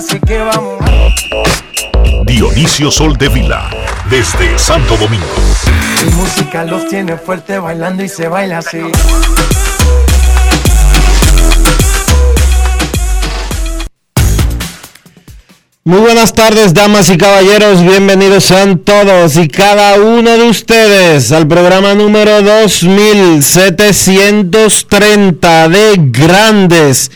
Así que vamos. Dionisio Soltevila, desde Santo Domingo. Mi música los tiene fuerte bailando y se baila así. Muy buenas tardes, damas y caballeros. Bienvenidos sean todos y cada uno de ustedes al programa número 2730 de Grandes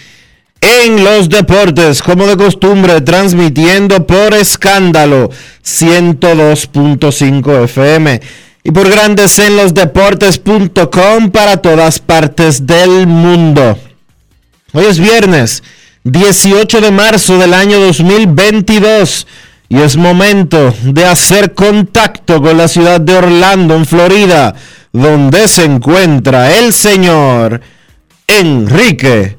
en los Deportes, como de costumbre, transmitiendo por escándalo 102.5 FM y por Grandes en los Deportes.com para todas partes del mundo. Hoy es viernes. 18 de marzo del año 2022 y es momento de hacer contacto con la ciudad de Orlando, en Florida, donde se encuentra el señor Enrique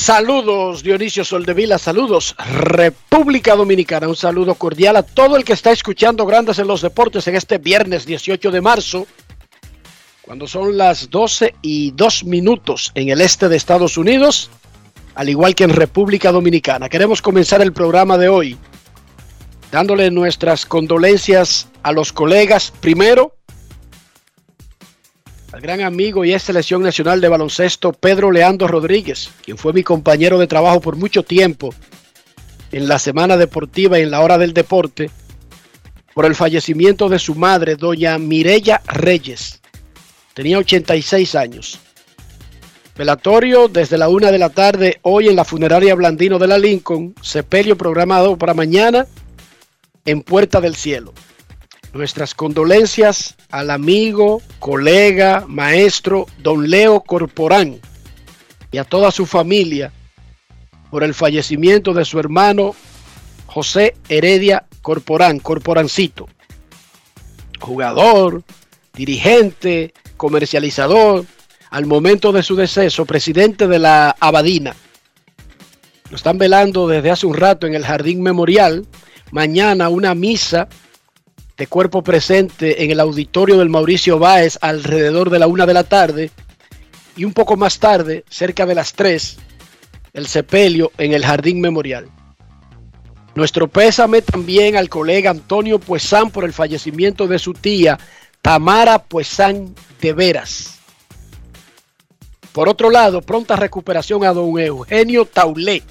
Saludos Dionisio Soldevila, saludos República Dominicana, un saludo cordial a todo el que está escuchando Grandes en los Deportes en este viernes 18 de marzo, cuando son las 12 y 2 minutos en el este de Estados Unidos, al igual que en República Dominicana. Queremos comenzar el programa de hoy dándole nuestras condolencias a los colegas, primero al gran amigo y ex selección nacional de baloncesto Pedro Leandro Rodríguez, quien fue mi compañero de trabajo por mucho tiempo en la semana deportiva y en la hora del deporte, por el fallecimiento de su madre, doña Mirella Reyes. Tenía 86 años. Velatorio desde la una de la tarde hoy en la funeraria Blandino de la Lincoln, sepelio programado para mañana en Puerta del Cielo. Nuestras condolencias al amigo, colega, maestro, don Leo Corporán y a toda su familia por el fallecimiento de su hermano José Heredia Corporán, Corporancito. Jugador, dirigente, comercializador, al momento de su deceso, presidente de la Abadina. Lo están velando desde hace un rato en el Jardín Memorial. Mañana una misa de cuerpo presente en el auditorio del Mauricio Báez alrededor de la una de la tarde y un poco más tarde, cerca de las tres, el sepelio en el Jardín Memorial. Nuestro pésame también al colega Antonio Puesán por el fallecimiento de su tía Tamara Puesán de Veras. Por otro lado, pronta recuperación a don Eugenio Taulé,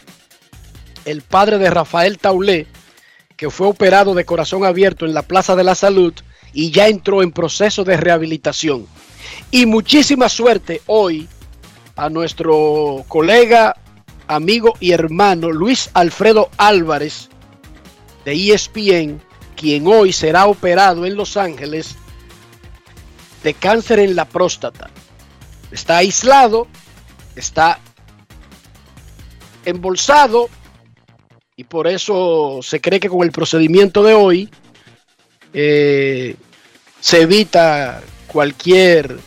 el padre de Rafael Taulé, que fue operado de corazón abierto en la Plaza de la Salud y ya entró en proceso de rehabilitación. Y muchísima suerte hoy a nuestro colega, amigo y hermano Luis Alfredo Álvarez de ESPN, quien hoy será operado en Los Ángeles de cáncer en la próstata. Está aislado, está embolsado y por eso se cree que con el procedimiento de hoy eh, se evita cualquier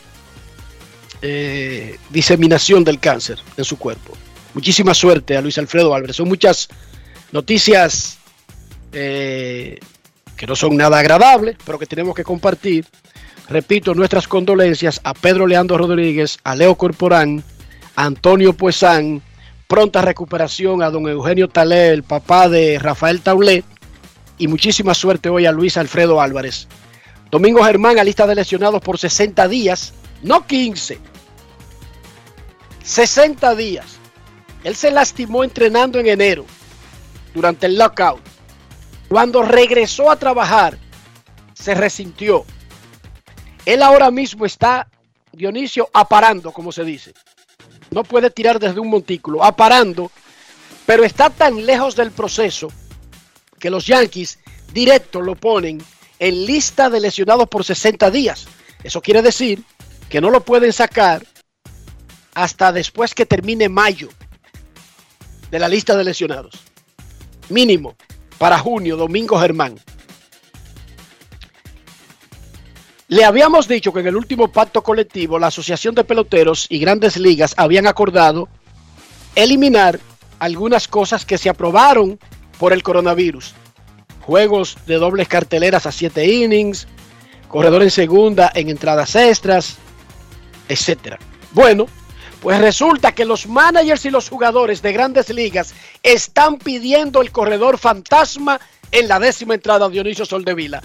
eh, diseminación del cáncer en su cuerpo. Muchísima suerte a Luis Alfredo Álvarez. Son muchas noticias eh, que no son nada agradables, pero que tenemos que compartir. Repito, nuestras condolencias a Pedro Leandro Rodríguez, a Leo Corporán, a Antonio Puesán, pronta recuperación a don Eugenio Talé, el papá de Rafael Taulet, y muchísima suerte hoy a Luis Alfredo Álvarez. Domingo Germán a lista de lesionados por 60 días, no 15, 60 días. Él se lastimó entrenando en enero durante el lockout. Cuando regresó a trabajar, se resintió. Él ahora mismo está, Dionisio, aparando, como se dice. No puede tirar desde un montículo, aparando, pero está tan lejos del proceso que los Yankees directo lo ponen en lista de lesionados por 60 días. Eso quiere decir que no lo pueden sacar hasta después que termine mayo de la lista de lesionados. Mínimo para junio, Domingo Germán. Le habíamos dicho que en el último pacto colectivo la Asociación de Peloteros y Grandes Ligas habían acordado eliminar algunas cosas que se aprobaron por el coronavirus. Juegos de dobles carteleras a siete innings, corredor en segunda en entradas extras, etc. Bueno, pues resulta que los managers y los jugadores de grandes ligas están pidiendo el corredor fantasma en la décima entrada Dionisio Soldevila.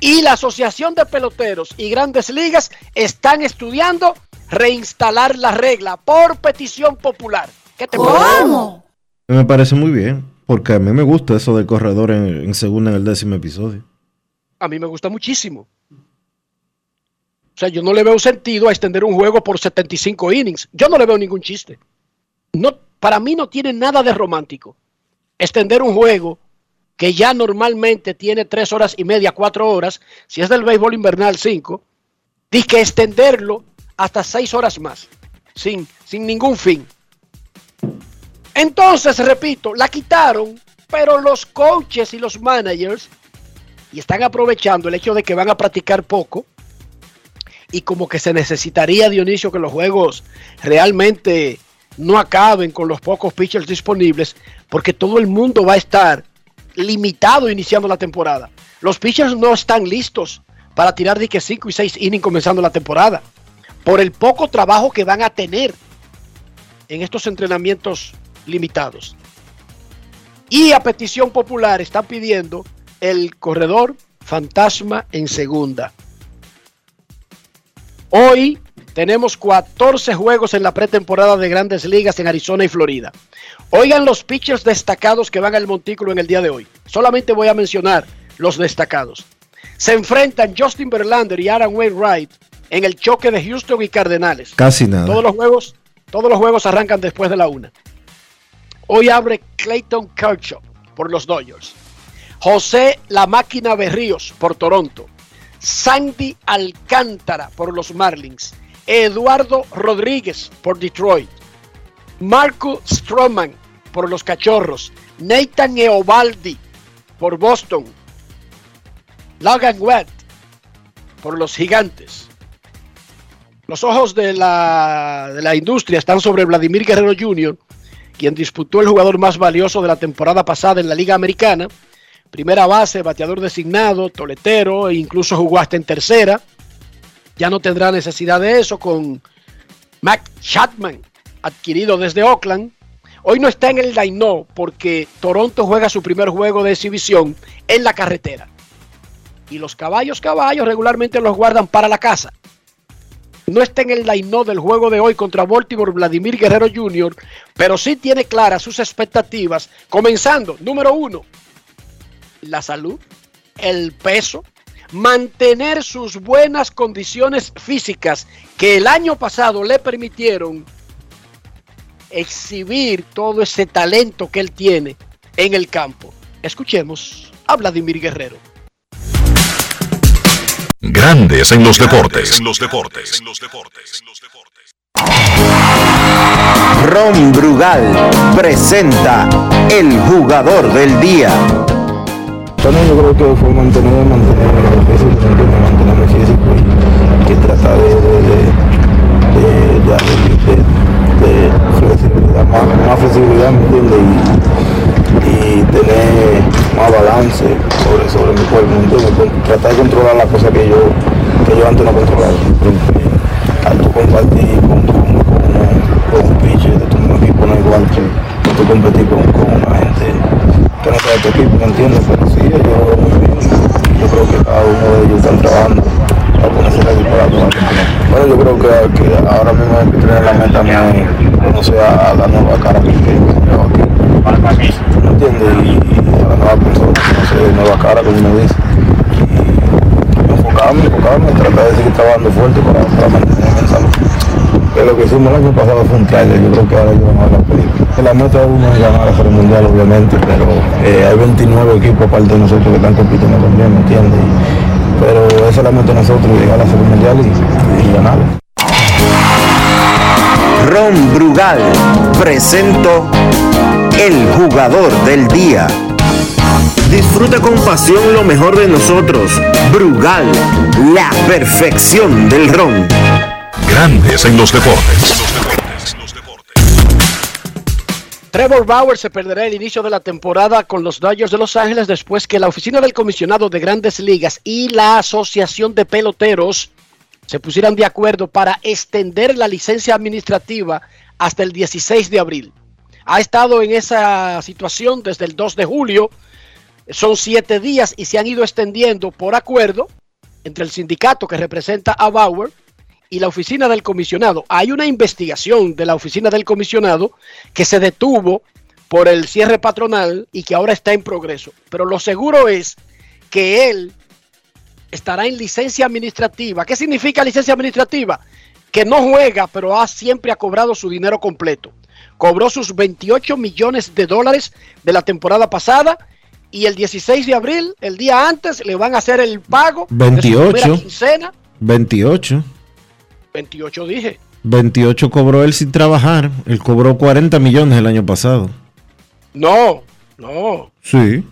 Y la Asociación de Peloteros y Grandes Ligas están estudiando reinstalar la regla por petición popular. ¿Qué te ¿Cómo? Me parece muy bien, porque a mí me gusta eso del corredor en, en segunda en el décimo episodio. A mí me gusta muchísimo. O sea, yo no le veo sentido a extender un juego por 75 innings. Yo no le veo ningún chiste. No, para mí no tiene nada de romántico. Extender un juego que ya normalmente tiene tres horas y media, cuatro horas, si es del béisbol invernal, cinco, y que extenderlo hasta seis horas más, sin, sin ningún fin. Entonces, repito, la quitaron, pero los coaches y los managers, y están aprovechando el hecho de que van a practicar poco, y como que se necesitaría, Dionisio, que los juegos realmente no acaben con los pocos pitchers disponibles, porque todo el mundo va a estar limitado iniciando la temporada. Los pitchers no están listos para tirar de que 5 y 6 innings comenzando la temporada. Por el poco trabajo que van a tener en estos entrenamientos limitados. Y a petición popular están pidiendo el corredor fantasma en segunda. Hoy tenemos 14 juegos en la pretemporada de grandes ligas en Arizona y Florida. Oigan los pitchers destacados que van al montículo en el día de hoy. Solamente voy a mencionar los destacados. Se enfrentan Justin Verlander y Aaron Wainwright en el choque de Houston y Cardenales. Casi nada. Todos los juegos, todos los juegos arrancan después de la una. Hoy abre Clayton Kershaw por los Dodgers. José La Máquina Berríos por Toronto. Sandy Alcántara por los Marlins. Eduardo Rodríguez por Detroit. Marco Stroman por los Cachorros. Nathan Eovaldi por Boston. Logan Webb por los Gigantes. Los ojos de la, de la industria están sobre Vladimir Guerrero Jr., quien disputó el jugador más valioso de la temporada pasada en la Liga Americana. Primera base, bateador designado, toletero, e incluso jugó hasta en tercera. Ya no tendrá necesidad de eso con Mac Chapman, adquirido desde Oakland. Hoy no está en el line porque Toronto juega su primer juego de exhibición en la carretera. Y los caballos, caballos, regularmente los guardan para la casa. No está en el line del juego de hoy contra Baltimore Vladimir Guerrero Jr., pero sí tiene claras sus expectativas, comenzando, número uno, la salud, el peso, mantener sus buenas condiciones físicas que el año pasado le permitieron exhibir todo ese talento que él tiene en el campo. Escuchemos a Vladimir Guerrero. Grandes en los deportes. En los deportes. Ron Brugal presenta el jugador del día. También yo creo que fue mantener, mantener físico, mantenerme físico y que tratar de, de, de, flexibilidad, más, flexibilidad, ¿me entiendes? y tener más balance sobre, sobre mi cuerpo, ¿entiendes? Tratar de controlar las cosas que yo, que yo antes no controlaba. Al tú compartir con, un pitcher de tu mismo equipo, no igual que, tú competir con, una gente que no sea tu equipo, ¿me entiendes? Pero yo, creo que cada uno de ellos están trabajando para ponerse ready para Bueno, yo creo que, que ahora mismo hay que tener la meta mía conocer a la nueva cara que, que aquí. ¿Me entiendes? Y, a la nueva persona, conocer nueva cara, como uno dice. Y enfocarme, enfocarme, tratar de seguir trabajando fuerte para, para mantenerme en salud. Que lo que hicimos el año pasado fue un trailer, yo creo que ahora yo vamos a la película. La meta uno es ganar la Serie Mundial, obviamente, pero eh, hay 29 equipos aparte de nosotros que están compitiendo también, ¿me entiendes? Pero es solamente nosotros llegar a la Serie Mundial y, y ganarlo. Ron Brugal presento el jugador del día. Disfruta con pasión lo mejor de nosotros. Brugal, la perfección del ron. Grandes en los deportes. Trevor Bauer se perderá el inicio de la temporada con los Dodgers de Los Ángeles después que la oficina del comisionado de grandes ligas y la asociación de peloteros se pusieran de acuerdo para extender la licencia administrativa hasta el 16 de abril. Ha estado en esa situación desde el 2 de julio, son siete días y se han ido extendiendo por acuerdo entre el sindicato que representa a Bauer y la oficina del comisionado. Hay una investigación de la oficina del comisionado que se detuvo por el cierre patronal y que ahora está en progreso. Pero lo seguro es que él estará en licencia administrativa. ¿Qué significa licencia administrativa? Que no juega, pero ha, siempre ha cobrado su dinero completo. Cobró sus 28 millones de dólares de la temporada pasada y el 16 de abril, el día antes, le van a hacer el pago 28. de su quincena. 28. 28 dije. 28 cobró él sin trabajar. Él cobró 40 millones el año pasado. No, no. Sí.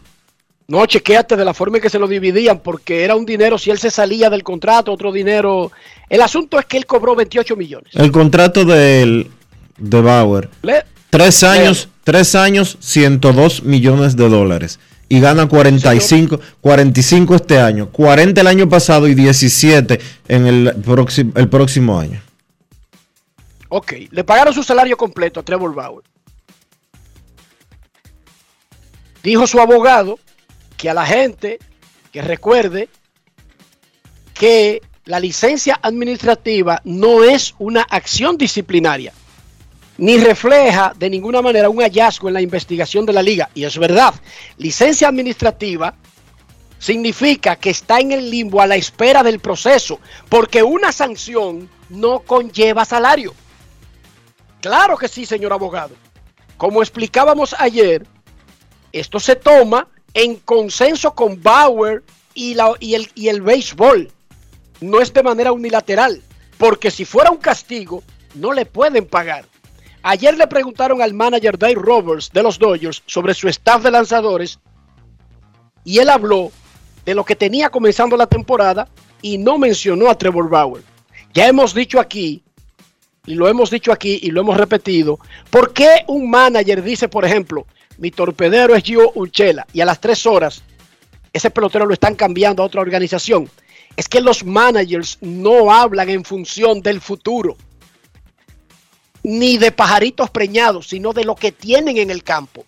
No, chequeate de la forma en que se lo dividían, porque era un dinero si él se salía del contrato, otro dinero. El asunto es que él cobró 28 millones. El contrato de, él, de Bauer. Le- Tres años, tres años, 102 millones de dólares. Y gana 45, 45 este año, 40 el año pasado y 17 en el, próximo el próximo año. ok, le pagaron su salario completo a Trevor Bauer. Dijo su abogado que a la gente que recuerde que la licencia administrativa no es una acción disciplinaria, ni refleja de ninguna manera un hallazgo en la investigación de la liga. Y es verdad, licencia administrativa significa que está en el limbo a la espera del proceso, porque una sanción no conlleva salario. Claro que sí, señor abogado. Como explicábamos ayer, esto se toma en consenso con Bauer y, el, el béisbol. No es de manera unilateral, porque si fuera un castigo, no le pueden pagar. Ayer le preguntaron al manager Dave Roberts de los Dodgers sobre su staff de lanzadores y él habló de lo que tenía comenzando la temporada y no mencionó a Trevor Bauer. Ya hemos dicho aquí, y lo hemos dicho aquí y lo hemos repetido, ¿por qué un manager dice, por ejemplo, mi torpedero es Gio Urchela y a las tres horas ese pelotero lo están cambiando a otra organización? Es que los managers no hablan en función del futuro, ni de pajaritos preñados, sino de lo que tienen en el campo.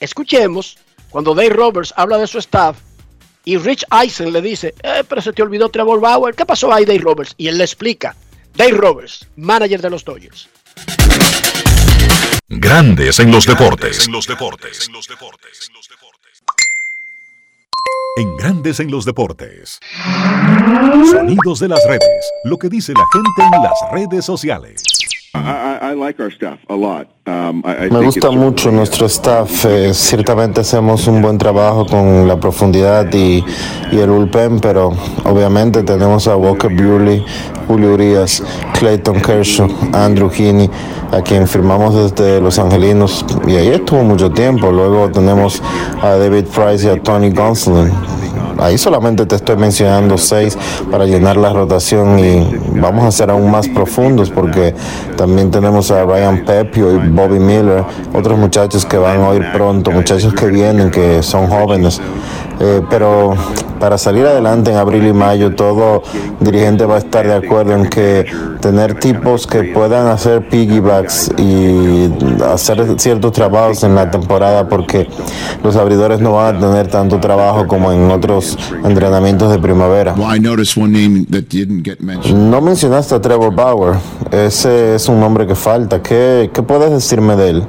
Escuchemos cuando Dave Roberts habla de su staff y Rich Eisen le dice, eh, pero se te olvidó Trevor Bauer, ¿qué pasó ahí Dave Roberts? Y él le explica, Dave Roberts, manager de los Dodgers. Grandes en los deportes. En los deportes. En Grandes en los deportes. Sonidos de las redes. Lo que dice la gente en las redes sociales. Me gusta mucho nuestro staff. eh, ciertamente hacemos un buen trabajo con la profundidad y, y el bullpen, pero obviamente tenemos a Walker Buehler, Julio Urias, Clayton Kershaw, Andrew Heaney, a quien firmamos desde Los Angelinos y ahí estuvo mucho tiempo. Luego tenemos a David Price y a Tony Gonsolin. ahí solamente te estoy mencionando seis para llenar la rotación y vamos a ser aún más profundos porque también tenemos a Ryan Pepio y Bobby Miller, otros muchachos que van a ir pronto, muchachos que vienen, que son jóvenes. Eh, pero para salir adelante en abril y mayo, todo dirigente va a estar de acuerdo en que tener tipos que puedan hacer piggybacks y hacer ciertos trabajos en la temporada, porque los abridores no van a tener tanto trabajo como en otros entrenamientos de primavera. No mencionaste a Trevor Bauer, ese es un nombre que falta. ¿Qué, qué puedes decirme de él?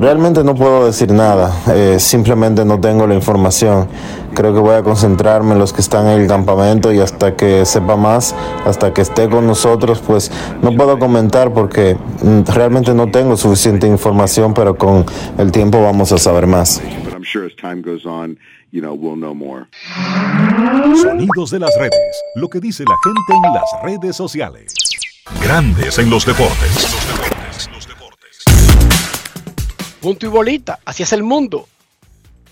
Realmente no puedo decir nada, eh, simplemente no tengo la información. Creo que voy a concentrarme en los que están en el campamento y hasta que sepa más, hasta que esté con nosotros, pues no puedo comentar porque mm, realmente no tengo suficiente información, pero con el tiempo vamos a saber más. Sonidos de las redes, lo que dice la gente en las redes sociales. Grandes en los deportes. Punto y bolita, así es el mundo.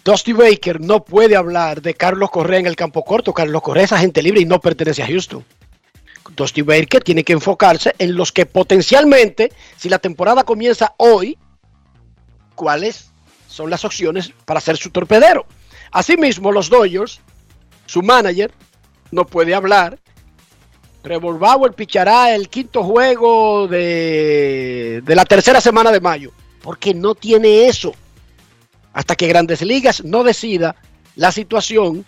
Dusty Baker no puede hablar de Carlos Correa en el campo corto. Carlos Correa es agente libre y no pertenece a Houston. Dusty Baker tiene que enfocarse en los que potencialmente, si la temporada comienza hoy, cuáles son las opciones para ser su torpedero. Asimismo, los Dodgers, su manager, no puede hablar. Trevor Bauer pichará el quinto juego de, de la tercera semana de mayo, porque no tiene eso. Hasta que Grandes Ligas no decida la situación,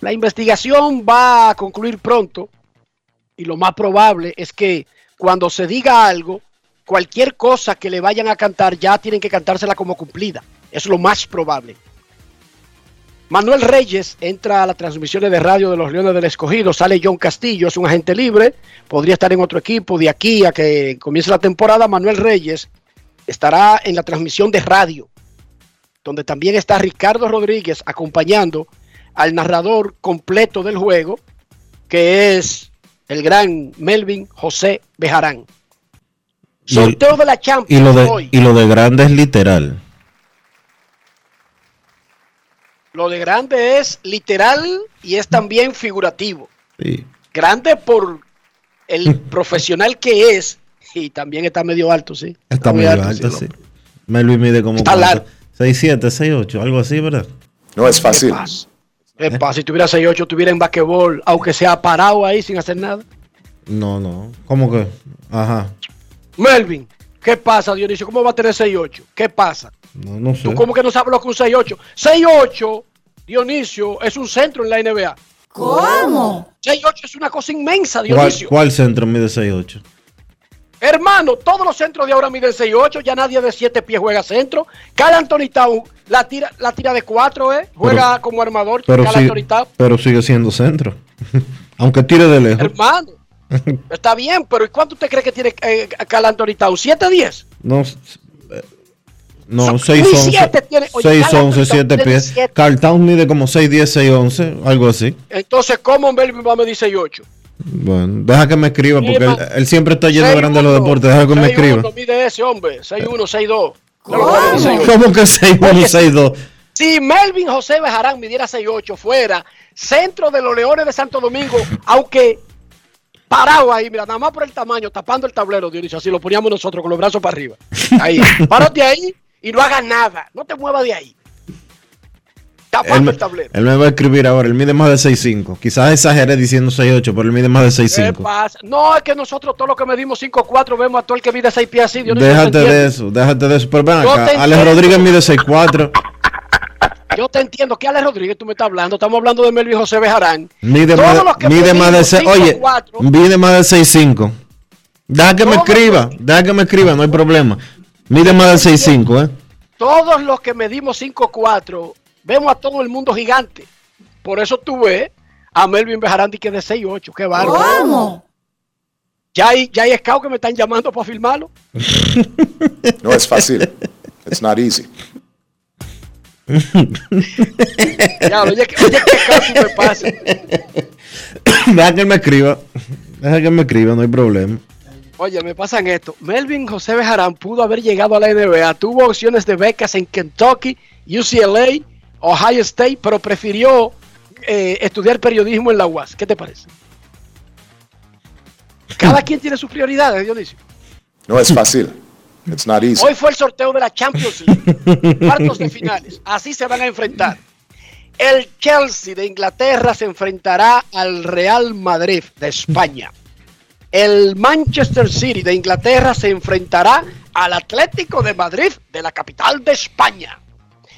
la investigación va a concluir pronto y lo más probable es que cuando se diga algo, cualquier cosa que le vayan a cantar ya tienen que cantársela como cumplida. Es lo más probable. Manuel Reyes entra a las transmisiones de radio de los Leones del Escogido. Sale John Castillo, es un agente libre. Podría estar en otro equipo de aquí a que comience la temporada. Manuel Reyes estará en la transmisión de radio, donde también está Ricardo Rodríguez acompañando al narrador completo del juego, que es el gran Melvin José Bejarán. Sorteo de la Champions Y lo de, hoy. y lo de grande es literal. Lo de grande es literal y es también figurativo. Sí. Grande por el profesional que es y también está medio alto, sí. Está medio alto, sí. Melvin mide como Está largo. 6'7, 6'8, algo así, ¿verdad? No es ¿Qué fácil. pasa? ¿Qué pasa? Si tuviera 6'8, estuviera en basquetbol, aunque sea parado ahí sin hacer nada. No, no. ¿Cómo que? Ajá. Melvin, ¿qué pasa, Dionisio? ¿Cómo va a tener 6'8? ¿Qué pasa? No, no sé. ¿Tú cómo que no sabes lo que es un 6'8? 6'8, Dionisio, es un centro en la NBA. ¿Cómo? 6'8 es una cosa inmensa, ¿Cuál, Dionisio. cuál centro mide 6'8? Hermano, todos los centros de ahora miden 6'8, ya nadie de 7 pies juega centro. Cal Anthony Town la tira, la tira de 4, ¿eh? Juega como armador. Pero, Cal sigue, pero sigue siendo centro. Aunque tire de lejos. Hermano, está bien, pero ¿y cuánto usted cree que tiene eh, Cal Anthony Town? ¿7, 10? No, no Son- 6, ni 11. siete tiene- oye, 6, Carl 11, Anthony 7 tiene pies. siete. Carl Town mide como 6, 10, 6, 11, algo así. Entonces, ¿cómo Melvin va a medir 6'8? Bueno, deja que me escriba porque él, él siempre está yendo grande a los deportes. Deja que me escriba. No mide ese hombre, 6'1, 6'2. No lo puede medir 6'8. ¿Cómo que 6, 1, 6, 2? Si Melvin José Bejarán midiera 6'8 fuera centro de los Leones de Santo Domingo, aunque parado ahí, mira, nada más por el tamaño, tapando el tablero, Dionisio, así lo poníamos nosotros con los brazos para arriba. Ahí, párate ahí y no hagas nada, no te muevas de ahí. Tapando me, el tablero. él me va a escribir ahora. Él mide más de 6'5. Quizás exageré diciendo 6'8, pero él mide más de ¿Qué 6'5. pasa? No, es que nosotros todos los que medimos 5'4 vemos a todo el que mide 6 pies así. Déjate ¿te de eso, déjate de eso. Pero ven acá, Alex. Rodríguez mide 6'4. Yo te entiendo que Alex Rodríguez tú me estás hablando, estamos hablando de Melvin José Bejarán. Mide Todos más, los que mide más de medimos 6. Oye, 5'4". mide más de 6'5. Deja que me escriba, deja que me escriba, no hay problema. Mide más de 6'5, ¿eh? Todos los que medimos 5'4 vemos a todo el mundo gigante. Por eso tú ves a Melvin Bejarán que es de 6'8. Qué bárbaro. ¿Cómo? Ya hay, ya hay scouts que me están llamando para filmarlo. No es fácil. It's not easy. Ya, oye, que- oye, qué scout me pasa. Deja que me escriba. Deja que me escriba, no hay problema. Oye, me pasan esto. Melvin José Bejarán pudo haber llegado a la NBA. Tuvo opciones de becas en Kentucky, UCLA, Ohio State, pero prefirió eh, estudiar periodismo en la UAS. ¿Qué te parece? Cada quien tiene sus prioridades, Dionisio. No es fácil. It's not easy. Hoy fue el sorteo de la Champions League, cuartos de finales. Así se van a enfrentar. El Chelsea de Inglaterra se enfrentará al Real Madrid de España. El Manchester City de Inglaterra se enfrentará al Atlético de Madrid de la capital de España.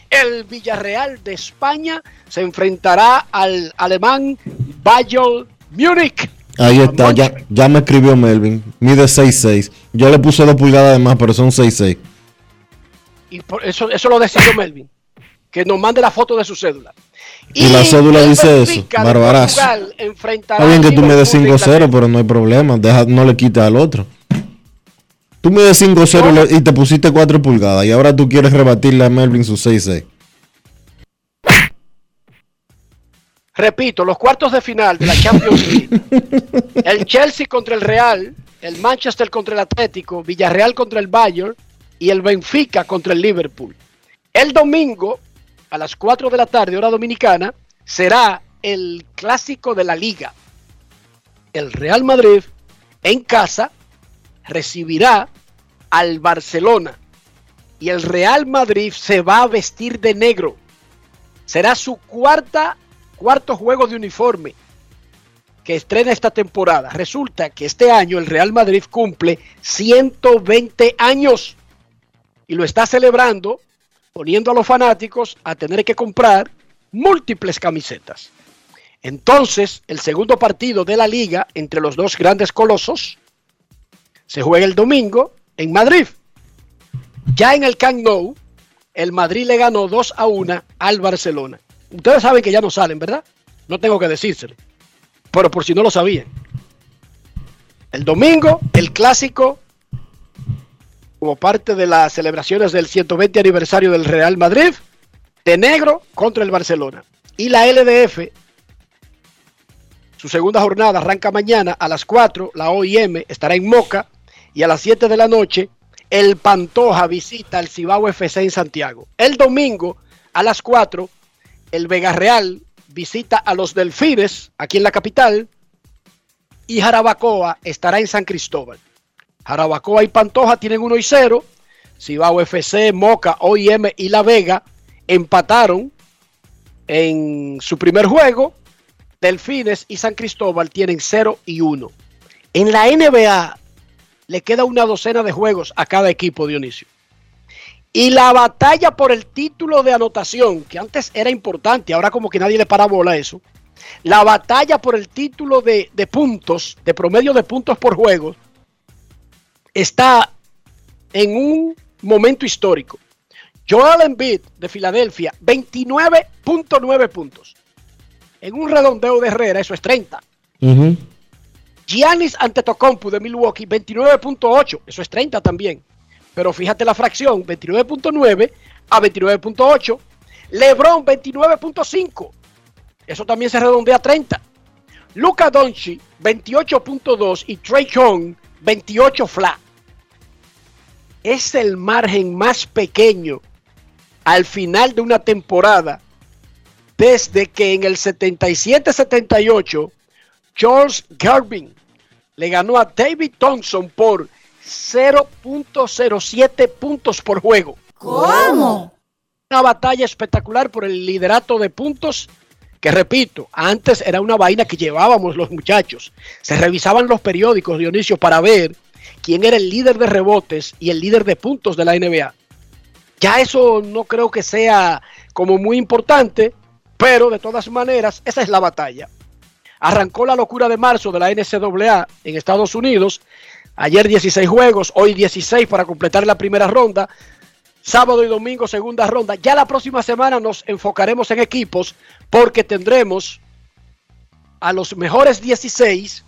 El Villarreal de España se enfrentará al alemán Bayern Múnich. Ahí está, ya, ya me escribió Melvin. Mide 6'6. Yo le puse 2 pulgadas de más, pero son 6'6. Y por eso, eso lo decidió Melvin. Que nos mande la foto de su cédula. Y, la cédula dice eso, barbarazo. Está bien que tú mides Liverpool de 5'0, Inglaterra. pero no hay problema. Deja, no le quites al otro. Tú mides 5'0 y le- y te pusiste 4 pulgadas. Y ahora tú quieres rebatirle a Melvin su 6'6. Repito, los cuartos de final de la Champions League. el Chelsea contra el Real, el Manchester contra el Atlético, Villarreal contra el Bayern y el Benfica contra el Liverpool. El domingo, a las 4 de la tarde, hora dominicana, será el clásico de la liga. El Real Madrid en casa recibirá al Barcelona y el Real Madrid se va a vestir de negro. Será su cuarta cuarto juego de uniforme que estrena esta temporada. Resulta que este año el Real Madrid cumple 120 años y lo está celebrando poniendo a los fanáticos a tener que comprar múltiples camisetas. Entonces, el segundo partido de la liga entre los dos grandes colosos se juega el domingo en Madrid. Ya en el Camp Nou, el Madrid le ganó 2 a 1 al Barcelona. Ustedes saben que ya no salen, ¿verdad? No tengo que decírselo. Pero por si no lo sabían. El domingo, el clásico, como parte de las celebraciones del 120 aniversario del Real Madrid, de negro contra el Barcelona. Y la LDF, su segunda jornada arranca mañana a las 4, la OIM estará en Moca y a las 7 de la noche el Pantoja visita al Cibao FC en Santiago. El domingo a las 4 el Vega Real visita a los Delfines aquí en la capital y Jarabacoa estará en San Cristóbal. Jarabacoa y Pantoja tienen 1 y 0. Cibao FC, Moca, OIM y La Vega empataron en su primer juego. Delfines y San Cristóbal tienen 0 y 1. En la NBA le queda una docena de juegos a cada equipo, Dionisio. Y la batalla por el título de anotación, que antes era importante, ahora como que nadie le para bola a eso. La batalla por el título de, de puntos, de promedio de puntos por juego, está en un momento histórico. Joel Embiid de Filadelfia, 29.9 puntos. En un redondeo de Herrera, eso es 30. Giannis Antetokounmpo de Milwaukee, 29.8, eso es 30 también. Pero fíjate la fracción, 29.9 a 29.8. LeBron, 29.5. Eso también se redondea a 30. Luca Doncic, 28.2 y Trey Young, 28 flat. Es el margen más pequeño al final de una temporada desde que en el 77-78 George Gervin le ganó a David Thompson por 0.07 puntos por juego. ¿Cómo? Una batalla espectacular por el liderato de puntos que repito, antes era una vaina que llevábamos los muchachos. Se revisaban los periódicos, Dionisio, para ver quién era el líder de rebotes y el líder de puntos de la NBA. Ya eso no creo que sea como muy importante, pero de todas maneras, esa es la batalla. Arrancó la locura de marzo de la NCAA en Estados Unidos. Ayer 16 juegos, hoy 16 para completar la primera ronda. Sábado y domingo segunda ronda. Ya la próxima semana nos enfocaremos en equipos porque tendremos a los mejores 16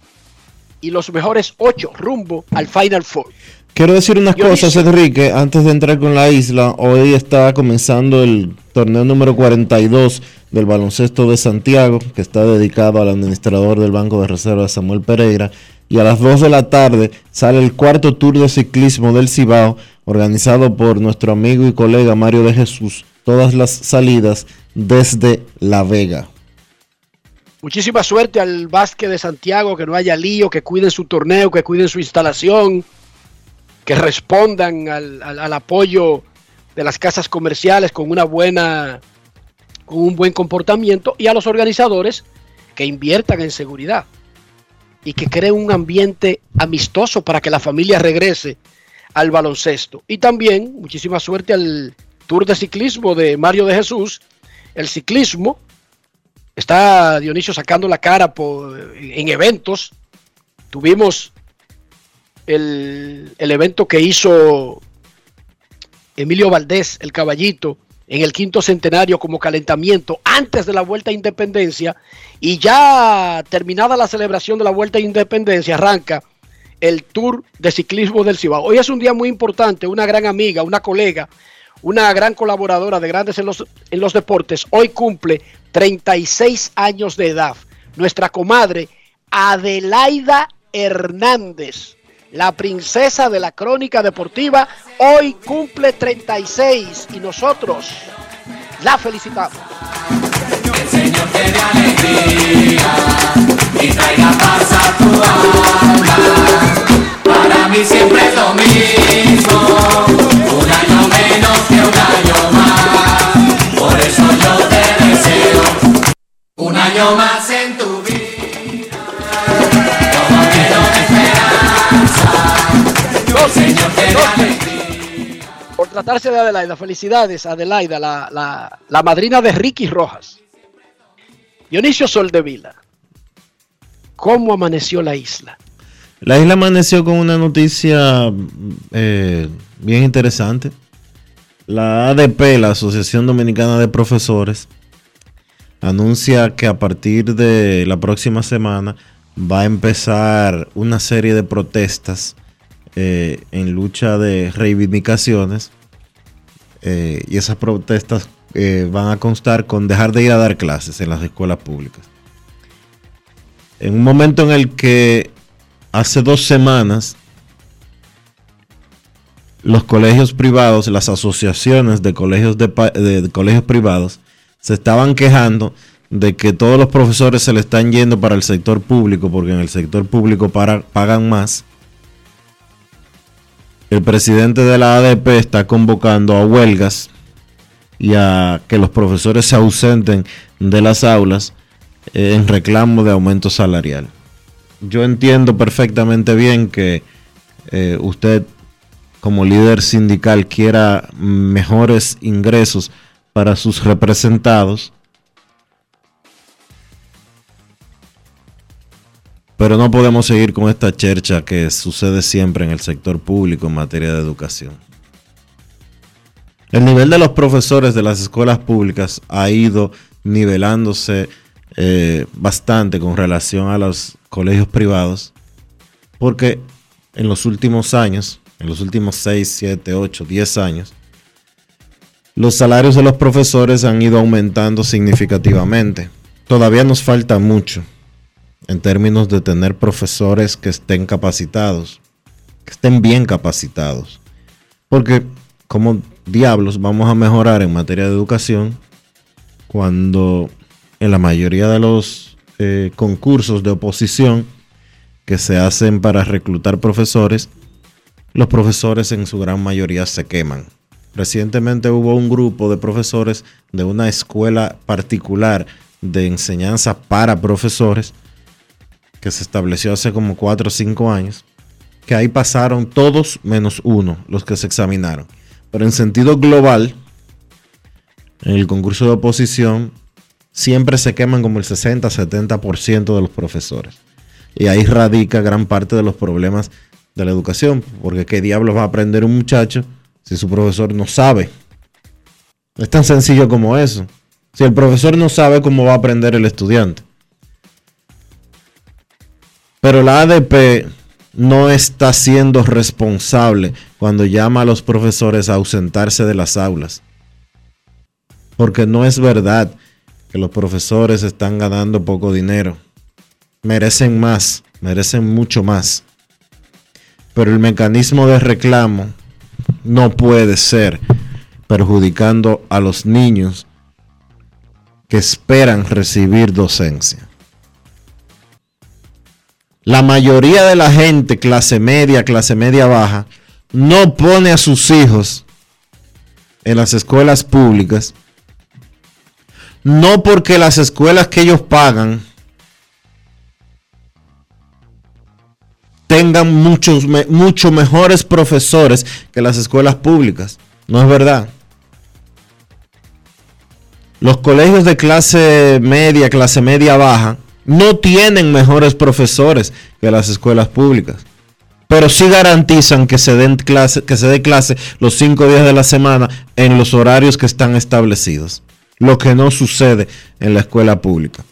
y los mejores 8 rumbo al Final Four. Quiero decir unas cosas, Enrique, antes de entrar con la isla. Hoy está comenzando el torneo número 42 del baloncesto de Santiago, que está dedicado al administrador del Banco de Reservas, Samuel Pereira. Y a las 2 de la tarde sale el cuarto tour de ciclismo del Cibao, organizado por nuestro amigo y colega Mario de Jesús, todas las salidas desde La Vega. Muchísima suerte al básquet de Santiago, que no haya lío, que cuiden su torneo, que cuiden su instalación, que respondan al, al- al apoyo de las casas comerciales con una buena, con un buen comportamiento y a los organizadores que inviertan en seguridad y que creen un ambiente amistoso para que la familia regrese al baloncesto. Y también muchísima suerte al Tour de Ciclismo de Mario de Jesús. El ciclismo está Dionisio sacando la cara en eventos. Tuvimos el, evento que hizo Emilio Valdés, el caballito, en el quinto centenario como calentamiento antes de la Vuelta a Independencia y ya terminada la celebración de la Vuelta a Independencia arranca el Tour de Ciclismo del Cibao. Hoy es un día muy importante, una gran amiga, una colega, una gran colaboradora de Grandes en los Deportes, hoy cumple 36 años de edad. Nuestra comadre Adelaida Hernández, la princesa de la crónica deportiva, hoy cumple 36 y nosotros la felicitamos. Señor te alegría y traiga paz a tu alma. Para mí siempre es lo mismo, un año menos que un año más. Un año más en tu vida. Como esperanza, Señor te dé alegría. Por tratarse de Adelaida, felicidades Adelaida, la, la, la madrina de Ricky Rojas. Dionisio Soldevila, ¿cómo amaneció la isla? La isla amaneció con una noticia eh, bien interesante. La ADP, la Asociación Dominicana de Profesores, anuncia que a partir de la próxima semana va a empezar una serie de protestas eh, en lucha de reivindicaciones. Eh, y esas protestas eh, van a constar con dejar de ir a dar clases en las escuelas públicas. En un momento en el que hace dos semanas los colegios privados, las asociaciones de colegios, de, colegios privados, se estaban quejando de que todos los profesores se le están yendo para el sector público porque en el sector público pagan más. El presidente de la ADP está convocando a huelgas y a que los profesores se ausenten de las aulas eh, en reclamo de aumento salarial. Yo entiendo perfectamente bien que eh, usted como líder sindical quiera mejores ingresos para sus representados, pero no podemos seguir con esta chercha que sucede siempre en el sector público en materia de educación. El nivel de los profesores de las escuelas públicas ha ido nivelándose eh, bastante con relación a los colegios privados, porque en los últimos años, en los últimos 6, 7, 8, 10 años, los salarios de los profesores han ido aumentando significativamente. Todavía nos falta mucho en términos de tener profesores que estén capacitados, que estén bien capacitados. Porque como diablos vamos a mejorar en materia de educación cuando en la mayoría de los eh, concursos de oposición que se hacen para reclutar profesores, los profesores en su gran mayoría se queman. Recientemente hubo un grupo de profesores de una escuela particular de enseñanza para profesores que se estableció hace como 4 o 5 años, que ahí pasaron todos menos uno, los que se examinaron. Pero en sentido global, en el concurso de oposición, siempre se queman como el 60-70% de los profesores. Y ahí radica gran parte de los problemas de la educación, porque qué diablos va a aprender un muchacho si su profesor no sabe. Es tan sencillo como eso. Si el profesor no sabe, ¿cómo va a aprender el estudiante? Pero la ADP no está siendo responsable cuando llama a los profesores a ausentarse de las aulas. Porque no es verdad que los profesores están ganando poco dinero. Merecen más, merecen mucho más. Pero el mecanismo de reclamo no puede ser perjudicando a los niños que esperan recibir docencia. La mayoría de la gente, clase media, clase media baja, no pone a sus hijos en las escuelas públicas, no porque las escuelas que ellos pagan tengan muchos, mucho mejores profesores que las escuelas públicas. No es verdad. Los colegios de clase media, clase media baja, no tienen mejores profesores que las escuelas públicas. Pero sí garantizan que se den clase, que se dé clase los cinco días de la semana en los horarios que están establecidos. Lo que no sucede en la escuela pública.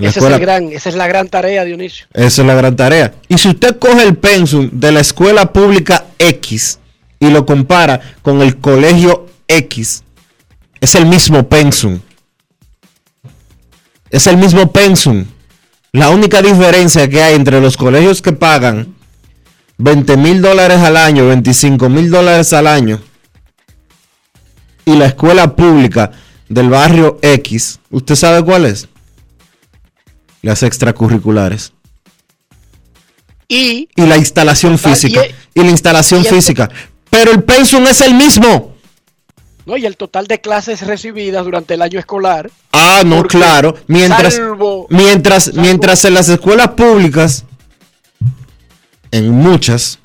En la Ese escuela- es el gran, esa es la gran tarea, Dionisio. esa es la gran tarea. Y si usted coge el pensum de la escuela pública X y lo compara con el colegio X, es el mismo pensum. Es el mismo pensum. La única diferencia que hay entre los colegios que pagan 20 mil dólares al año, 25 mil dólares al año, y la escuela pública del barrio X, ¿usted sabe cuál es? Las extracurriculares Y y la instalación física. y Y, la instalación y el- física. Pero el pensum es el mismo. No, y el total de clases recibidas durante el año escolar. Ah, no, claro. Mientras, salvo- mientras, salvo- mientras en las escuelas públicas, en muchas,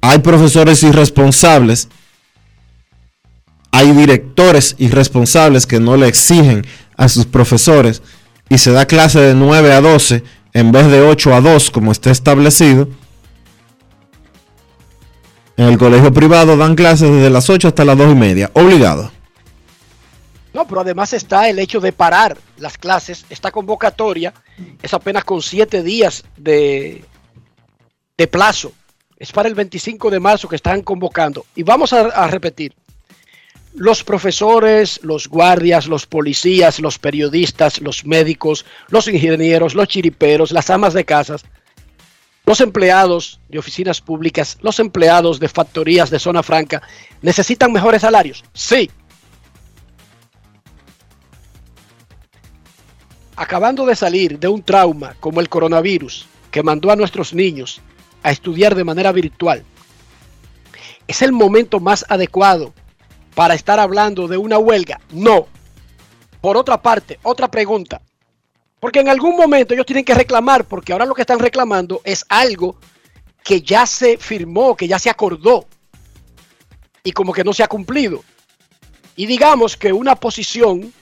hay profesores irresponsables, hay directores irresponsables que no le exigen a sus profesores y se da clase de 9 a 12 en vez de 8 a 2 como está establecido. En el colegio privado dan clases desde las 8 hasta las 2 y media, obligado. No, pero además está el hecho de parar las clases. Esta convocatoria es apenas con siete días de, de plazo. Es para el 25 de marzo que están convocando. Y vamos a, a repetir. Los profesores, los guardias, los policías, los periodistas, los médicos, los ingenieros, los chiriperos, las amas de casas, los empleados de oficinas públicas, los empleados de factorías de zona franca, necesitan mejores salarios. Sí, acabando de salir de un trauma como el coronavirus que mandó a nuestros niños a estudiar de manera virtual, ¿es el momento más adecuado para estar hablando de una huelga? No. Por otra parte, otra pregunta. Porque en algún momento ellos tienen que reclamar, porque ahora lo que están reclamando es algo que ya se firmó, que ya se acordó y como que no se ha cumplido. Y digamos que una posición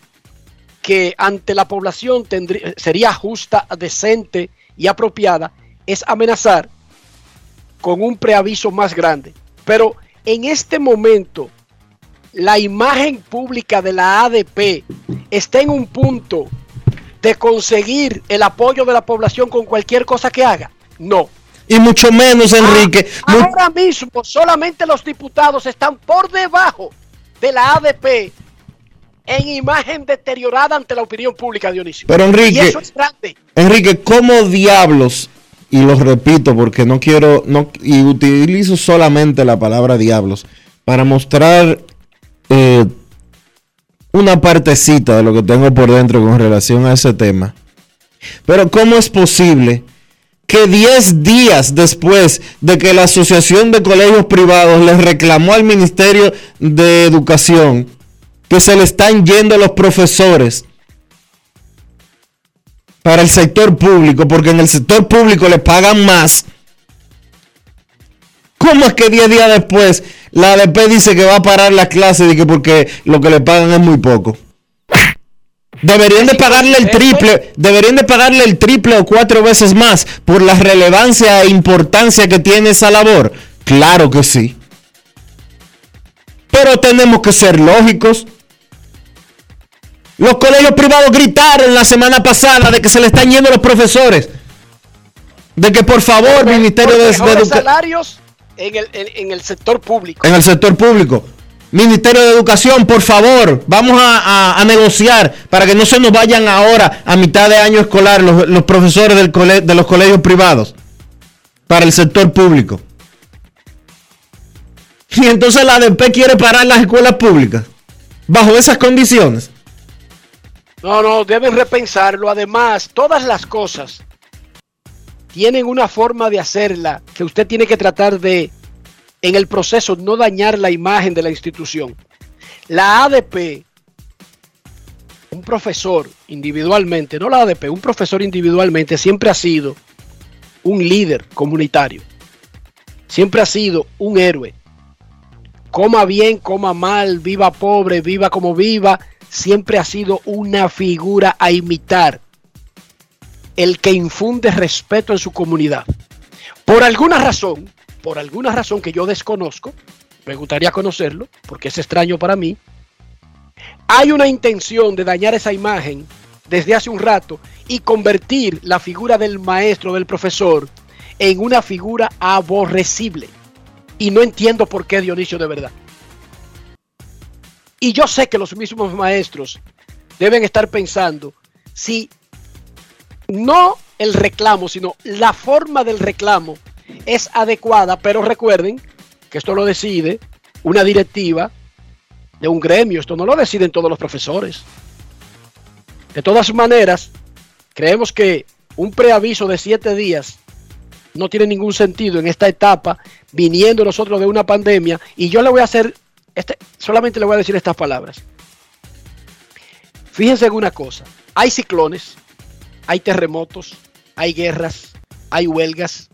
que ante la población tendría, sería justa, decente y apropiada es amenazar con un preaviso más grande. Pero en este momento, la imagen pública de la ADP está en un punto de conseguir el apoyo de la población con cualquier cosa que haga. No. Y mucho menos, Enrique. mu- Ahora mismo solamente los diputados están por debajo de la ADP en imagen deteriorada ante la opinión pública, Dionisio. Pero, Enrique, y eso es grande. Enrique, ¿cómo diablos? Y lo repito porque no quiero, no, y utilizo solamente la palabra diablos para mostrar eh, una partecita de lo que tengo por dentro con relación a ese tema. Pero ¿cómo es posible que 10 días después de que la Asociación de Colegios Privados les reclamó al Ministerio de Educación que se le están yendo los profesores para el sector público, porque en el sector público le pagan más. ¿Cómo es que 10 días después la ADP dice que va a parar las clases y que porque lo que le pagan es muy poco? Deberían de pagarle el triple, deberían de pagarle el triple o cuatro veces más por la relevancia e importancia que tiene esa labor. Claro que sí. Pero tenemos que ser lógicos. Los colegios privados gritaron la semana pasada de que se le están yendo los profesores. De que por favor, Ministerio de, de Educación salarios en el, en- en el sector público. en el sector público. Ministerio de Educación, por favor, vamos a, a- a negociar para que no se nos vayan ahora a mitad de año escolar los, los profesores del cole- de los colegios privados para el sector público. Y entonces la ADP quiere parar las escuelas públicas. Bajo esas condiciones. No, no, deben repensarlo. Además, todas las cosas tienen una forma de hacerla que usted tiene que tratar de, en el proceso, no dañar la imagen de la institución. La ADP, un profesor individualmente, no la ADP, un profesor individualmente siempre ha sido un líder comunitario. Siempre ha sido un héroe. Coma bien, coma mal, viva pobre, viva como viva, siempre ha sido una figura a imitar. El que infunde respeto en su comunidad. Por alguna razón, por alguna razón que yo desconozco, me gustaría conocerlo, porque es extraño para mí, hay una intención de dañar esa imagen desde hace un rato y convertir la figura del maestro, del profesor, en una figura aborrecible. Y no entiendo por qué Dionisio de verdad. Y yo sé que los mismos maestros deben estar pensando si no el reclamo, sino la forma del reclamo es adecuada, pero recuerden que esto lo decide una directiva de un gremio, esto no lo deciden todos los profesores. De todas maneras, creemos que un preaviso de siete días no tiene ningún sentido en esta etapa, viniendo nosotros de una pandemia, y yo le voy a hacer, este, solamente le voy a decir estas palabras. Fíjense en una cosa, hay ciclones, hay terremotos, hay guerras, hay huelgas,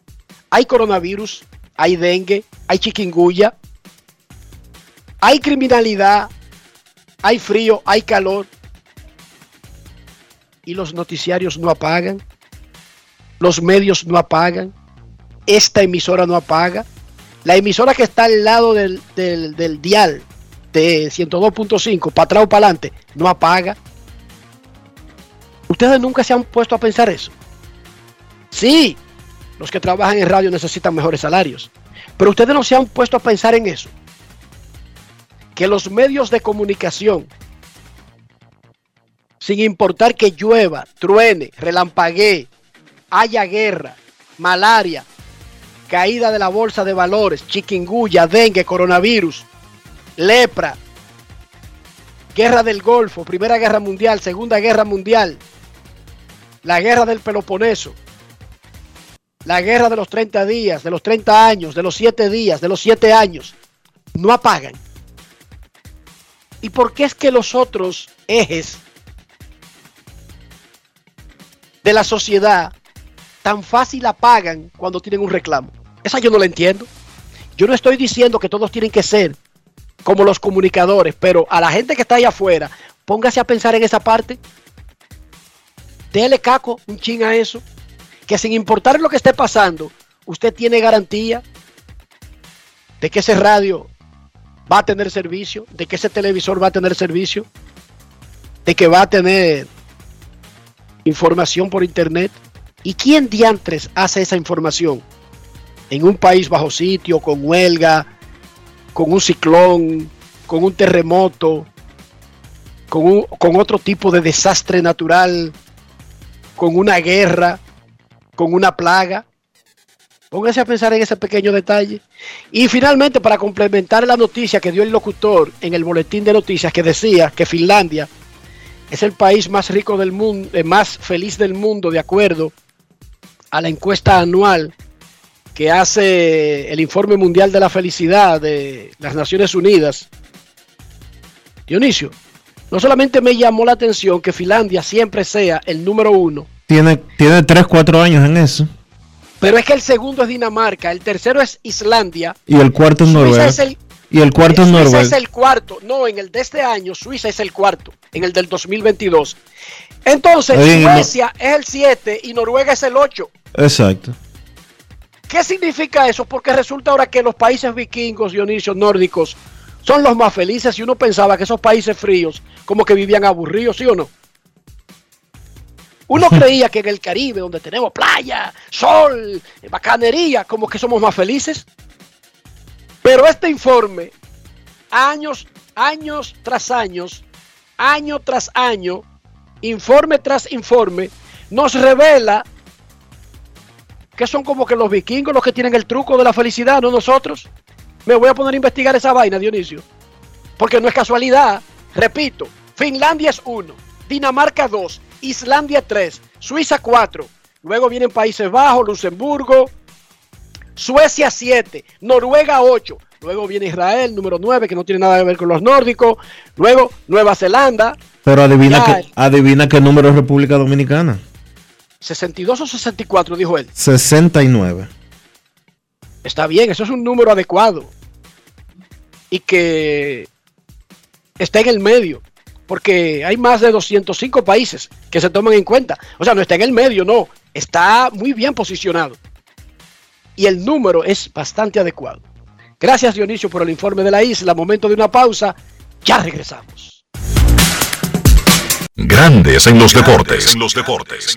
hay coronavirus, hay dengue, hay chiquinguya, hay criminalidad, hay frío, hay calor, y los noticiarios no apagan, los medios no apagan, esta emisora no apaga, la emisora que está al lado del, del, del dial de 102.5, para atrás o para adelante, no apaga. Ustedes nunca se han puesto a pensar eso. Sí, los que trabajan en radio necesitan mejores salarios, pero ustedes no se han puesto a pensar en eso. Que los medios de comunicación sin importar que llueva, truene, relampaguee, haya guerra, malaria, caída de la bolsa de valores, chiquinguya, dengue, coronavirus, lepra, guerra del Golfo, Primera Guerra Mundial, Segunda Guerra Mundial, la guerra del Peloponeso, la guerra de los 30 días, de los 30 años, de los 7 días, de los 7 años, no apagan. ¿Y por qué es que los otros ejes de la sociedad tan fácil apagan cuando tienen un reclamo. Esa yo no la entiendo. Yo no estoy diciendo que todos tienen que ser como los comunicadores, pero a la gente que está ahí afuera, póngase a pensar en esa parte. Dele caco un ching a eso. Que sin importar lo que esté pasando, usted tiene garantía de que ese radio va a tener servicio, de que ese televisor va a tener servicio, de que va a tener información por internet. ¿Y quién diantres hace esa información? En un país bajo sitio, con huelga, con un ciclón, con un terremoto, con, un, con otro tipo de desastre natural, con una guerra, con una plaga. Póngase a pensar en ese pequeño detalle. Y finalmente, para complementar la noticia que dio el locutor en el boletín de noticias que decía que Finlandia es el país más rico del mundo, eh, más feliz del mundo, de acuerdo a la encuesta anual que hace el Informe Mundial de la Felicidad de las Naciones Unidas. Dionisio, no solamente me llamó la atención que Finlandia siempre sea el número uno. Tiene, tiene 3, 4 años en eso. Pero es que el segundo es Dinamarca, el tercero es Islandia. Y el cuarto es Noruega. Es el, y el cuarto es Suiza Noruega. es el cuarto. No, en el de este año, Suiza es el cuarto. En el del 2022. Entonces, Oye, no- Suecia es el 7 y Noruega es el 8. Exacto. ¿Qué significa eso? Porque resulta ahora que los países vikingos, Dionisio, nórdicos, son los más felices y uno pensaba que esos países fríos como que vivían aburridos, ¿sí o no? Uno creía que en el Caribe, donde tenemos playa, sol, bacanería, como que somos más felices. Pero este informe, años, años tras años, año tras año, informe tras informe, nos revela que son como que los vikingos los que tienen el truco de la felicidad, no nosotros. Me voy a poner a investigar esa vaina, Dionisio. Porque no es casualidad. Repito, Finlandia es 1, Dinamarca 2, Islandia 3, Suiza 4. Luego vienen Países Bajos, Luxemburgo, Suecia 7, Noruega 8. Luego viene Israel, número 9, que no tiene nada que ver con los nórdicos. Luego Nueva Zelanda, Pero adivina, que, adivina qué número es República Dominicana. 62 o 64, dijo él. 69. Está bien, eso es un número adecuado. Y que está en el medio. Porque hay más de 205 países que se toman en cuenta. O sea, no está en el medio, no. Está muy bien posicionado. Y el número es bastante adecuado. Gracias Dionisio por el informe de la isla. Momento de una pausa. Ya regresamos. Grandes en los deportes. En los deportes.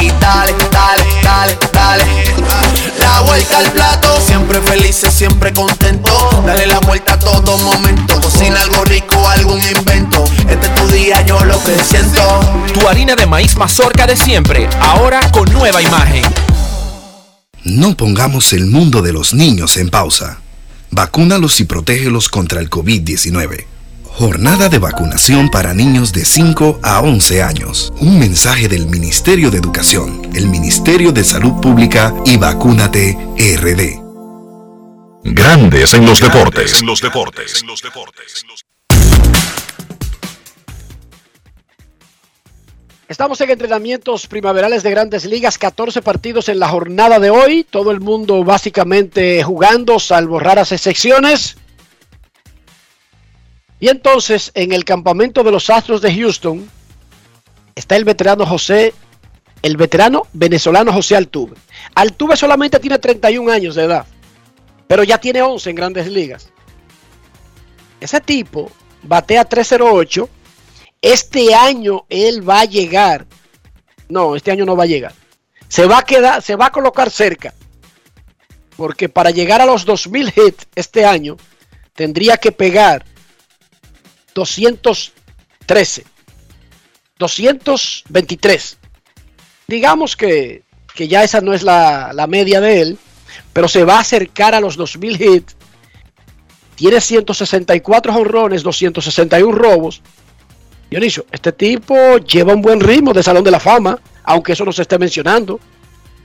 y dale, dale, dale, dale. La vuelta al plato, siempre felices, siempre contento. Dale la vuelta a todo momento. Cocina algo rico, algún invento. Este es tu día, yo lo que siento. Tu harina de maíz mazorca de siempre, ahora con nueva imagen. No pongamos el mundo de los niños en pausa. Vacúnalos y protégelos contra el COVID-19. Jornada de vacunación para niños de 5 a 11 años. Un mensaje del Ministerio de Educación, el Ministerio de Salud Pública y Vacúnate RD. Grandes en los deportes. En los deportes. Estamos en entrenamientos primaverales de grandes ligas, 14 partidos en la jornada de hoy, todo el mundo básicamente jugando, salvo raras excepciones. Y entonces, en el campamento de los Astros de Houston, está el veterano José, el veterano venezolano José Altuve. Altuve solamente tiene 31 años de edad, pero ya tiene 11 en grandes ligas. Ese tipo batea 308 este año él va a llegar. No, este año no va a llegar. Se va a quedar, se va a colocar cerca. Porque para llegar a los 2000 hits este año tendría que pegar 213. 223. Digamos que, que ya esa no es la, la media de él, pero se va a acercar a los 2000 hits. Tiene 164 jonrones, 261 robos. Dionisio, este tipo lleva un buen ritmo de Salón de la Fama, aunque eso no se esté mencionando.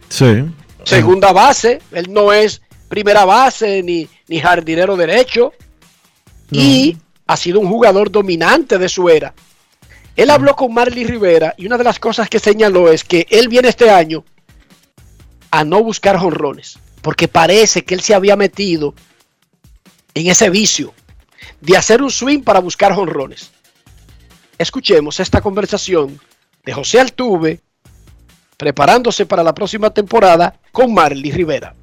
Sí. Segunda base, él no es primera base ni, ni jardinero derecho. Y ha sido un jugador dominante de su era. Él habló con Marley Rivera y una de las cosas que señaló es que él viene este año a no buscar jonrones, porque parece que él se había metido en ese vicio de hacer un swing para buscar jonrones. Escuchemos esta conversación de José Altuve preparándose para la próxima temporada con Marley Rivera.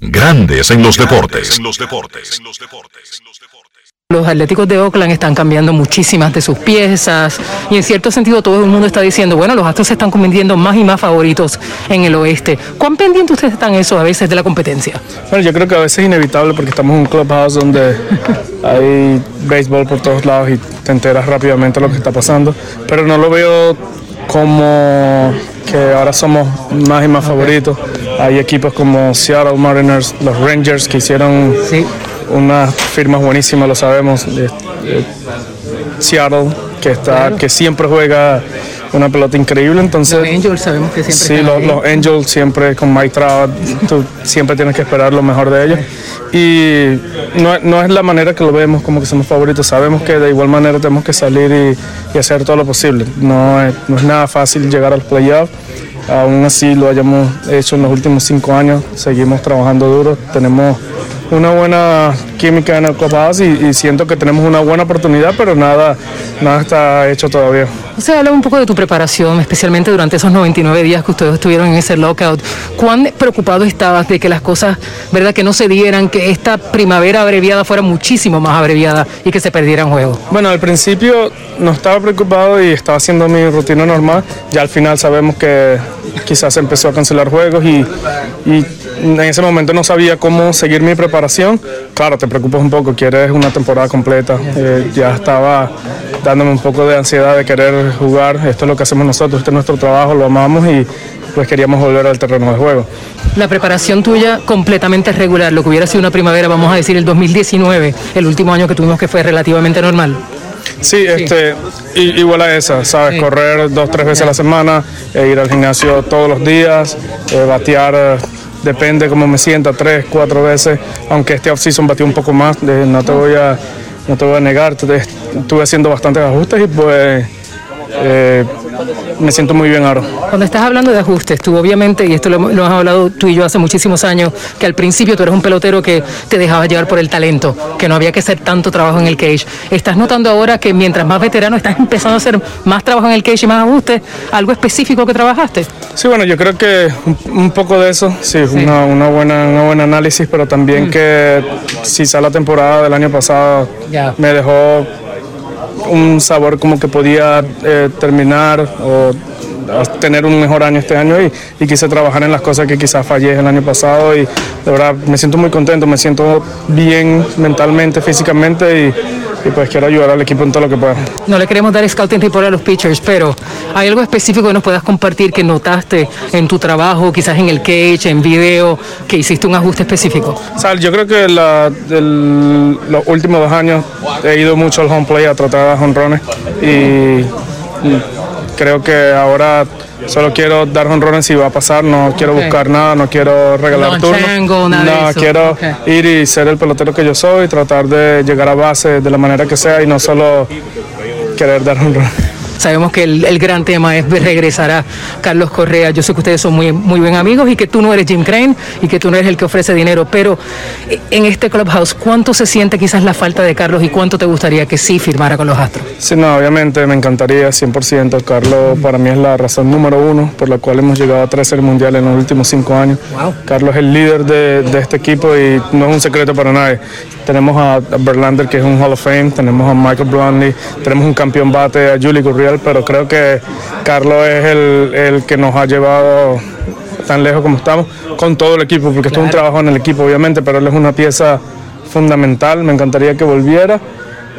Grandes en los deportes. En los deportes. Los Atléticos de Oakland están cambiando muchísimas de sus piezas y en cierto sentido todo el mundo está diciendo, bueno, los Astros se están convirtiendo más y más favoritos en el oeste. ¿Cuán pendientes ustedes están eso a veces de la competencia? Bueno, yo creo que a veces es inevitable porque estamos en un clubhouse donde hay béisbol por todos lados y te enteras rápidamente lo que está pasando, pero no lo veo como que ahora somos más y más favoritos. Hay equipos como Seattle Mariners, los Rangers que hicieron unas firmas buenísimas, lo sabemos. Seattle que está, que siempre juega una pelota increíble, entonces. Los Angels sabemos que siempre Sí, los, Angels siempre con Mike Trout, tú siempre tienes que esperar lo mejor de ellos. Y no, no es la manera que lo vemos como que somos favoritos. Sabemos que de igual manera tenemos que salir y, y hacer todo lo posible. No es, no es nada fácil llegar al playoff. Aún así lo hayamos hecho en los últimos cinco años. Seguimos trabajando duro. Tenemos una buena química en el Copas y, y siento que tenemos una buena oportunidad, pero nada, nada está hecho todavía. O sea, habla un poco de tu preparación, especialmente durante esos 99 días que ustedes estuvieron en ese lockout. ¿Cuán preocupado estabas de que las cosas, verdad, que no se dieran, que esta primavera abreviada fuera muchísimo más abreviada y que se perdieran juegos? Bueno, al principio no estaba preocupado y estaba haciendo mi rutina normal. Ya al final sabemos que quizás empezó a cancelar juegos y, en ese momento no sabía cómo seguir mi preparación. Claro, te preocupas un poco, quieres una temporada completa. Eh, ya estaba dándome un poco de ansiedad de querer jugar. Esto es lo que hacemos nosotros, este es nuestro trabajo, lo amamos y pues queríamos volver al terreno de juego. La preparación tuya completamente regular, lo que hubiera sido una primavera, vamos a decir, el 2019, el último año que tuvimos que fue relativamente normal. Sí, este, igual a esa, ¿sabes? Correr dos, tres veces a la semana, e ir al gimnasio todos los días, eh, batear, eh, depende cómo me sienta, tres, cuatro veces, aunque este off-season batí un poco más, de- no, te voy a, no te voy a negar, estuve haciendo bastantes ajustes y pues eh, me siento muy bien ahora. Cuando estás hablando de ajustes, tú obviamente, y esto lo, lo hemos hablado tú y yo hace muchísimos años, que al principio tú eres un pelotero que te dejaba llevar por el talento, que no había que hacer tanto trabajo en el cage. ¿Estás notando ahora que mientras más veterano estás empezando a hacer más trabajo en el cage y más ajustes? ¿Algo específico que trabajaste? Sí, bueno, yo creo que un, un poco de eso, sí, Una, una buena, un buen análisis, pero también que quizá la temporada del año pasado Ya. me dejó un sabor como que podía eh, terminar o tener un mejor año este año y, y quise trabajar en las cosas que quizás fallé el año pasado y de verdad me siento muy contento, me siento bien mentalmente, físicamente y, y pues quiero ayudar al equipo en todo lo que pueda. No le queremos dar scouting report a los pitchers, pero ¿hay algo específico que nos puedas compartir que notaste en tu trabajo, quizás en el cage, en video, que hiciste un ajuste específico? Sea, yo creo que la- el- los últimos dos años he ido mucho al home play a tratar dar jonrones y creo que ahora solo quiero dar jonrones si va a pasar, no quiero buscar nada, no quiero regalar No turnos. chango, nada no, quiero ir y ser el pelotero que yo soy, tratar de llegar a base de la manera que sea y no solo querer dar jonrones. Sabemos que el, el gran tema es regresar a Carlos Correa. Yo sé que ustedes son muy, muy buen amigos y que tú no eres Jim Crane y que tú no eres el que ofrece dinero, pero en este clubhouse, ¿cuánto se siente quizás la falta de Carlos y cuánto te gustaría que sí firmara con los Astros? Sí, no, obviamente me encantaría 100%. Carlos para mí es la razón número uno por la cual hemos llegado a tres series mundiales en los últimos cinco años. Carlos es el líder de, de este equipo y no es un secreto para nadie. Tenemos a, Verlander, que es un Hall of Fame, tenemos a Michael Bromley, tenemos un campeón bate, a Julie Pero creo que Carlos es el, el que nos ha llevado tan lejos como estamos con todo el equipo, porque esto es un trabajo en el equipo, obviamente, pero él es una pieza fundamental. Me encantaría que volviera,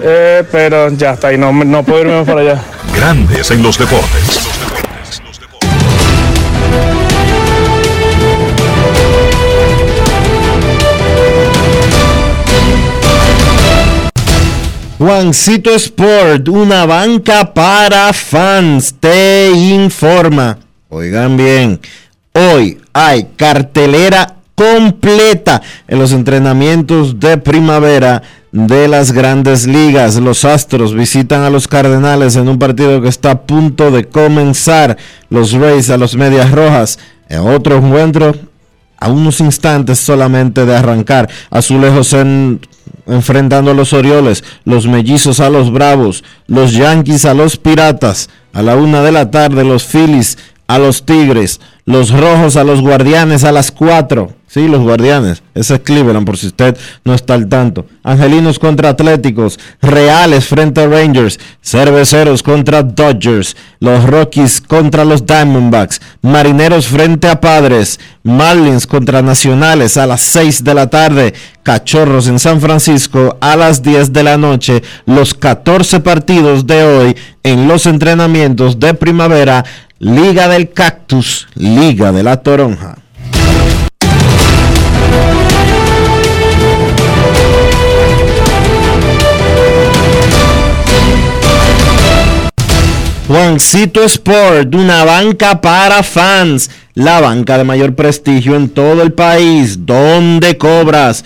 eh, pero ya está ahí, no, no puedo irme para allá. Grandes en los deportes. Juancito Sport, una banca para fans, te informa. Oigan bien, hoy hay cartelera completa en los entrenamientos de primavera de las grandes ligas. Los Astros visitan a los Cardenales en un partido que está a punto de comenzar. Los Rays a los Medias Rojas. En otro encuentro, a unos instantes solamente de arrancar. Azulejos en, enfrentando a los Orioles, los Mellizos a los Bravos, los Yankees a los Piratas, a la una de la tarde los Phillies a los Tigres, los Rojos a los Guardianes a las cuatro. Sí, los Guardianes. Ese es Cleveland, por si usted no está al tanto. Angelinos contra Atléticos. Reales frente a Rangers. Cerveceros contra Dodgers. Los Rockies contra los Diamondbacks. Marineros frente a Padres. Marlins contra Nacionales a las 6 de la tarde. Cachorros en San Francisco a las 10 de la noche. Los 14 partidos de hoy en los entrenamientos de primavera. Liga del Cactus. Liga de la Toronja. Juancito Sport, una banca para fans, la banca de mayor prestigio en todo el país, donde cobras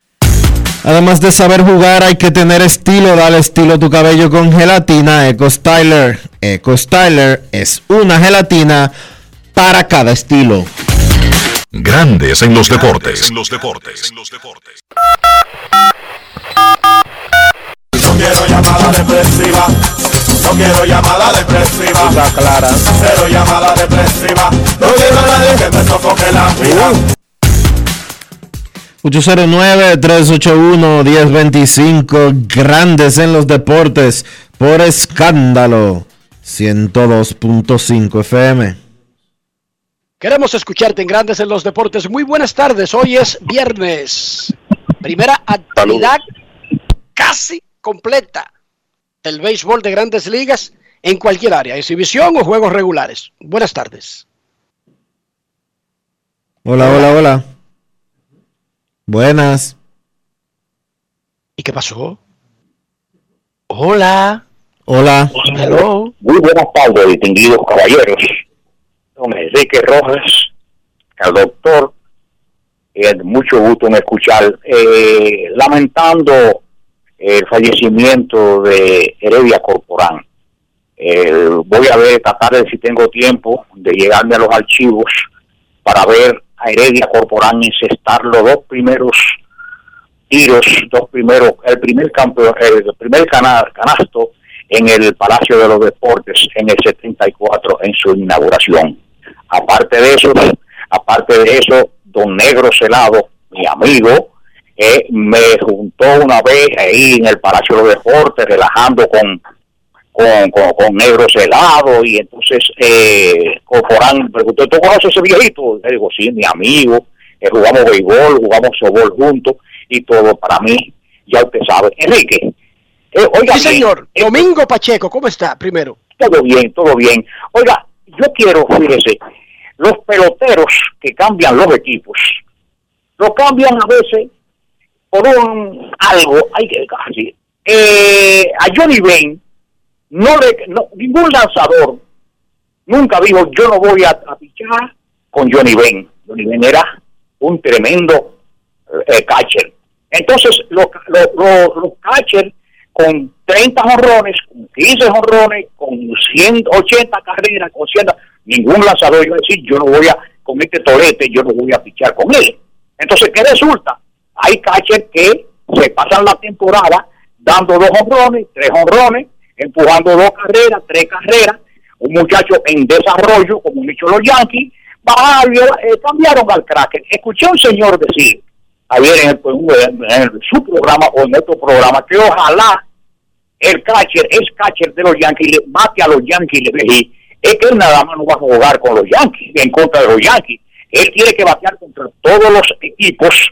Además de saber jugar, hay que tener estilo. Dale estilo a tu cabello con gelatina Eco Styler. Eco Styler es una gelatina para cada estilo. Grandes en los deportes. No quiero llamada depresiva. No quiero llamada depresiva. Está clara. Cero llamada depresiva. No quiero a nadie que me sofoque la vida. 809-381-1025, grandes en los deportes, por escándalo, 102.5 FM. Queremos escucharte en Grandes en los Deportes. Muy buenas tardes. Hoy es viernes. Primera actividad casi completa del béisbol de grandes ligas en cualquier área, exhibición o juegos regulares. Buenas tardes. Hola, hola, hola. Buenas. ¿Y qué pasó? Hola. Hola. Hello. Muy buenas tardes, distinguidos caballeros. Don Enrique Rojas, al doctor, eh, mucho gusto en escuchar. Eh, lamentando el fallecimiento de Heredia Corporán. Eh, voy a ver, tratar de si tengo tiempo de llegarme a los archivos para ver a Heredia Corporán incestar los dos primeros tiros, dos primeros, el primer campeón, el primer cana- canasto en el Palacio de los Deportes en el 74 en su inauguración. Aparte de eso, aparte de eso, don Negro Celado, mi amigo, eh, me juntó una vez ahí en el Palacio de los Deportes relajando con con, con, con Negro Celado y entonces eh, Corporán me preguntó, ¿tú conoces a ese viejito? Le digo, sí, mi amigo, eh, jugamos béisbol, jugamos softball juntos y todo para mí, ya usted sabe. Enrique, eh, oiga, Sí, señor. Domingo Pacheco, ¿cómo está? Primero. todo bien, todo bien. Oiga, yo quiero, fíjese, los peloteros que cambian los equipos, lo cambian a veces por un algo, hay que casi. Eh, a Johnny Bain, no le, no, ningún lanzador nunca dijo yo no voy a, a pichar con Johnny Bain. Johnny Bain era un tremendo eh, catcher. Entonces, los, los, los, los catchers con 30 jonrones, con 15 jonrones, con 180 carreras, con 100, ningún lanzador iba a decir, yo no voy a, con este torete, yo no voy a pichar con él. Entonces, ¿qué resulta? Hay catchers que se pasan la temporada dando dos jonrones, tres jonrones, empujando dos carreras, tres carreras, un muchacho en desarrollo, como han dicho los Yankees, bajaron, eh, cambiaron al Kraken. Escuché un señor decir, ayer en, en su programa o en otro programa, que ojalá el catcher, es catcher de los Yankees, le bate a los Yankees, le dije, es que él nada más no va a jugar con los Yankees, en contra de los Yankees. Él tiene que batear contra todos los equipos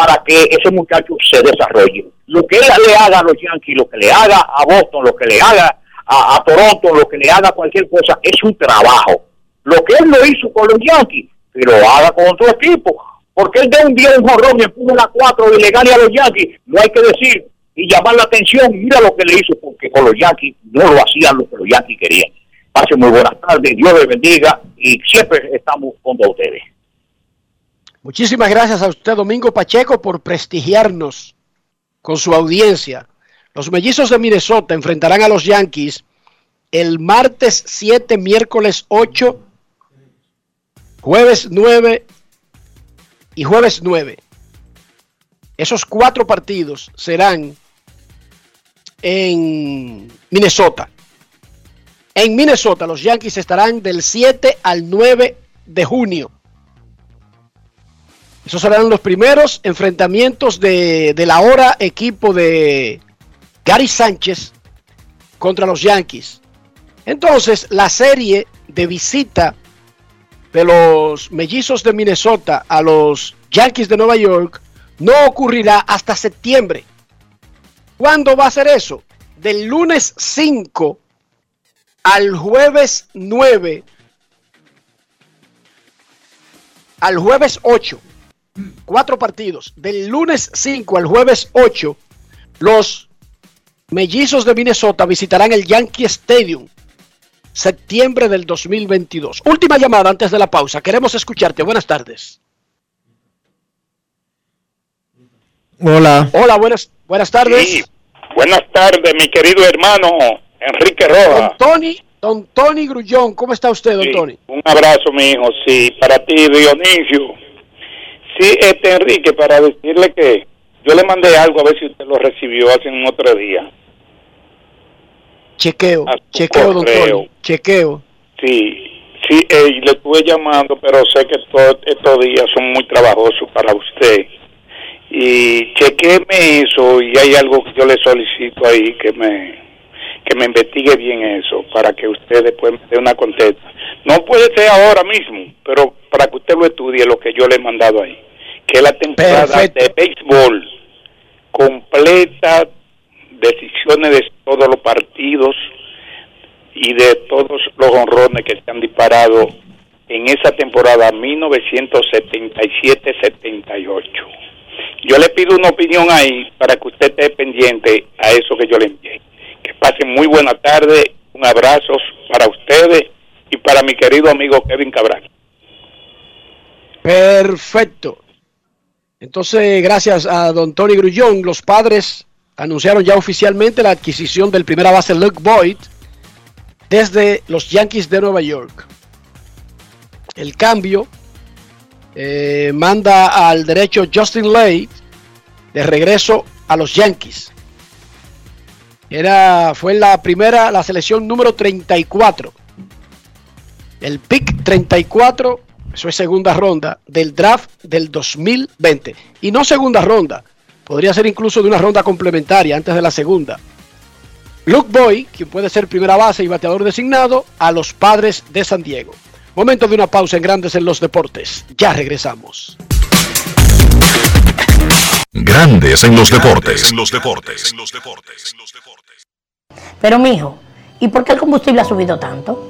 para que ese muchacho se desarrolle. Lo que él le haga a los Yankees, lo que le haga a Boston, lo que le haga a, a Toronto, lo que le haga cualquier cosa, es un trabajo. Lo que él lo hizo con los Yankees, que lo haga con otro equipo. Porque él de un día un jorrón y empuja la cuatro y le gane a los Yankees, no hay que decir y llamar la atención, mira lo que le hizo, porque con los Yankees no lo hacían lo que los Yankees querían. Pase muy buenas tardes, Dios les bendiga y siempre estamos con ustedes. Muchísimas gracias a usted, Domingo Pacheco, por prestigiarnos con su audiencia. Los mellizos de Minnesota enfrentarán a los Yankees el martes 7, miércoles 8, jueves 9 y jueves 9. Esos cuatro partidos serán en Minnesota. En Minnesota los Yankees estarán del 7 al 9 de junio. Esos serán los primeros enfrentamientos de, del ahora equipo de Gary Sánchez contra los Yankees. Entonces, la serie de visita de los mellizos de Minnesota a los Yankees de Nueva York no ocurrirá hasta septiembre. ¿Cuándo va a ser eso? Del lunes 5 al jueves 9 al jueves 8 cuatro partidos, del lunes 5 al jueves 8, los mellizos de Minnesota visitarán el Yankee Stadium, septiembre del 2022. Última llamada antes de la pausa. Queremos escucharte. Buenas tardes. Hola. Hola, buenas, buenas tardes. Buenas tardes, mi querido hermano Enrique Rojas. Don Tony, don Tony Grullón, ¿cómo está usted, don Tony? Un abrazo, mi hijo. Sí, para ti, Dionisio Sí, este Enrique, para decirle que yo le mandé algo a ver si usted lo recibió hace un otro día. Chequeo, A su chequeo, correo. Tony, chequeo. Sí, sí, eh, le estuve llamando, pero sé que to- estos días son muy trabajosos para usted. Y chequéme eso y hay algo que yo le solicito ahí que me que me investigue bien eso para que usted después me dé una contesta. No puede ser ahora mismo, pero para que usted lo estudie lo que yo le he mandado ahí, que la temporada Perfecto. de béisbol completa, decisiones de todos los partidos y de todos los honrones que se han disparado en esa temporada 1977-78. Yo le pido una opinión ahí para que usted esté pendiente a eso que yo le envié. Que pasen muy buena tarde, un abrazo para ustedes y para mi querido amigo Kevin Cabral. Perfecto. Entonces, gracias a don Tony Grullón, los padres anunciaron ya oficialmente la adquisición del primera base Luke Boyd desde los Yankees de Nueva York. El cambio eh, manda al derecho Justin Lay de regreso a los Yankees. Era, fue la primera, la selección número 34. El pick 34 eso es segunda ronda del draft del 2020. Y no segunda ronda. Podría ser incluso de una ronda complementaria antes de la segunda. Luke Boy, quien puede ser primera base y bateador designado, a los padres de San Diego. Momento de una pausa en Grandes en los Deportes. Ya regresamos. Grandes en los deportes. En los deportes. Pero mijo, ¿y por qué el combustible ha subido tanto?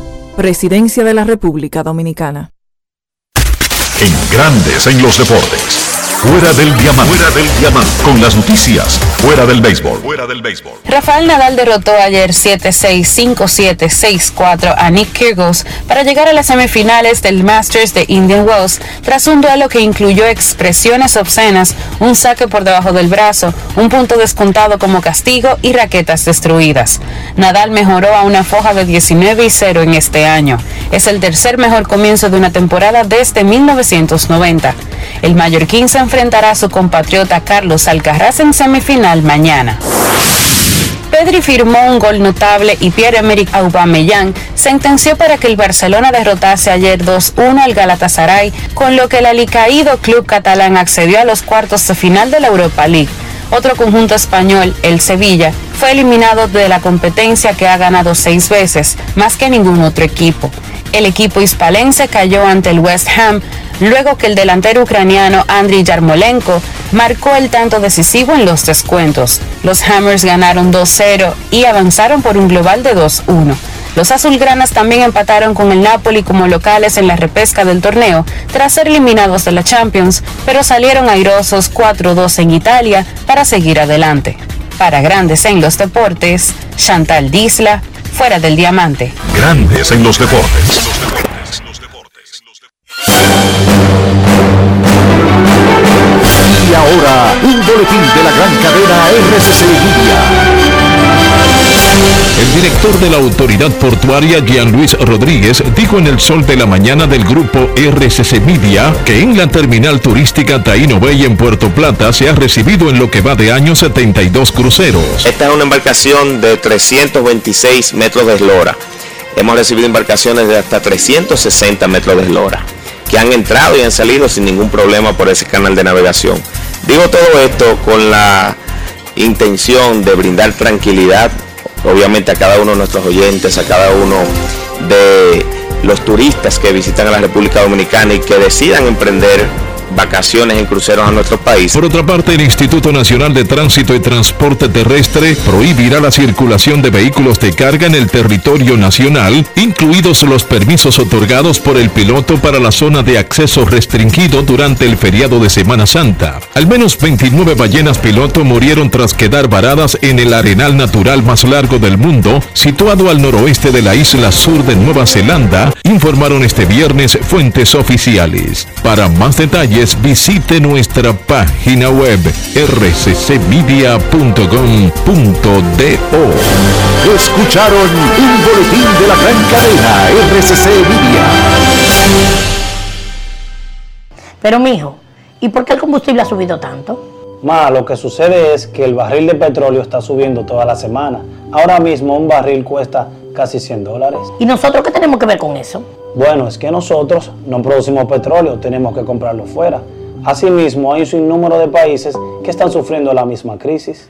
Presidencia de la República Dominicana. En Grandes en los deportes. Fuera del diamante. Fuera del diamante. Con las noticias. Fuera del béisbol. Fuera del béisbol. Rafael Nadal derrotó ayer 7-6, 5-7, 6-4 a Nick Kyrgios para llegar a las semifinales del Masters de Indian Wells tras un duelo que incluyó expresiones obscenas, un saque por debajo del brazo, un punto descontado como castigo y raquetas destruidas. Nadal mejoró a una foja de 19 y 0 en este año. Es el tercer mejor comienzo de una temporada desde 1990. El mallorquín se enfrentará a su compatriota Carlos Alcaraz en semifinal mañana. Pedri firmó un gol notable y Pierre-Emerick Aubameyang sentenció para que el Barcelona derrotase ayer 2-1 al Galatasaray, con lo que el alicaído club catalán accedió a los cuartos de final de la Europa League. Otro conjunto español, el Sevilla, fue eliminado de la competencia que ha ganado seis veces, más que ningún otro equipo. El equipo hispalense cayó ante el West Ham luego que el delantero ucraniano Andriy Yarmolenko marcó el tanto decisivo en los descuentos. Los Hammers ganaron 2-0 y avanzaron por un global de 2-1. Los azulgranas también empataron con el Napoli como locales en la repesca del torneo tras ser eliminados de la Champions, pero salieron airosos 4-2 en Italia para seguir adelante. Para grandes en los deportes, Chantal Disla, fuera del diamante. Grandes en los deportes. Y ahora, un boletín de la gran cadena RCC Media. El director de la autoridad portuaria, Jean Luis Rodríguez, dijo en el sol de la mañana del grupo RCC Media que en la terminal turística Taino Bay en Puerto Plata se ha recibido en lo que va de año 72 cruceros. Esta es una embarcación de 326 metros de eslora. Hemos recibido embarcaciones de hasta 360 metros de eslora que han entrado y han salido sin ningún problema por ese canal de navegación. Digo todo esto con la intención de brindar tranquilidad, obviamente a cada uno de nuestros oyentes, a cada uno de los turistas que visitan a la República Dominicana y que decidan emprender vacaciones en cruceros a nuestro país. Por otra parte, el Instituto Nacional de Tránsito y Transporte Terrestre prohibirá la circulación de vehículos de carga en el territorio nacional, incluidos los permisos otorgados por el piloto para la zona de acceso restringido durante el feriado de Semana Santa. Al menos 29 ballenas piloto murieron tras quedar varadas en el arenal natural más largo del mundo, situado al noroeste de la isla sur de Nueva Zelanda, informaron este viernes fuentes oficiales. Para más detalles, visite nuestra página web rccmedia.com.do. Escucharon un boletín de la gran cadena RCC Media. Pero mijo, ¿y por qué el combustible ha subido tanto? Ma, lo que sucede es que el barril de petróleo está subiendo toda la semana. Ahora mismo un barril cuesta casi 100 dólares. ¿Y nosotros qué tenemos que ver con eso? Bueno, es que nosotros no producimos petróleo, tenemos que comprarlo fuera. Asimismo, hay un sinnúmero de países que están sufriendo la misma crisis.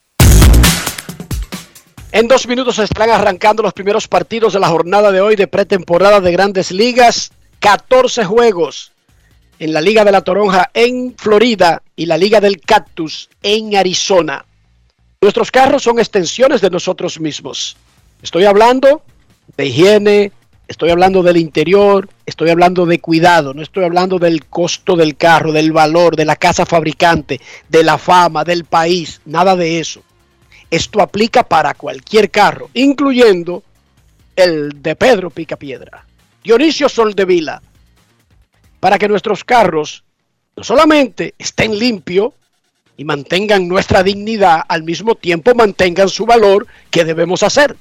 dos minutos estarán arrancando los primeros partidos de la jornada de hoy de pretemporada de grandes ligas. 14 juegos en la Liga de la Toronja en Florida y la Liga del Cactus en Arizona. Nuestros carros son extensiones de nosotros mismos. Estoy hablando de higiene, estoy hablando del interior, estoy hablando de cuidado, no estoy hablando del costo del carro, del valor, de la casa fabricante, de la fama, del país, nada de eso. Esto aplica para cualquier carro, incluyendo el de Pedro Picapiedra, Dionisio y mantengan nuestra dignidad, al mismo tiempo mantengan su valor que debemos hacer.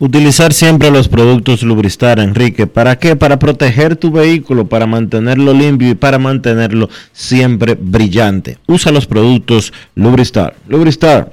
Utilizar siempre los productos Lubristar, Enrique. ¿Para qué? Para proteger tu vehículo, para mantenerlo limpio y para mantenerlo siempre brillante. Usa los productos Lubristar. Lubristar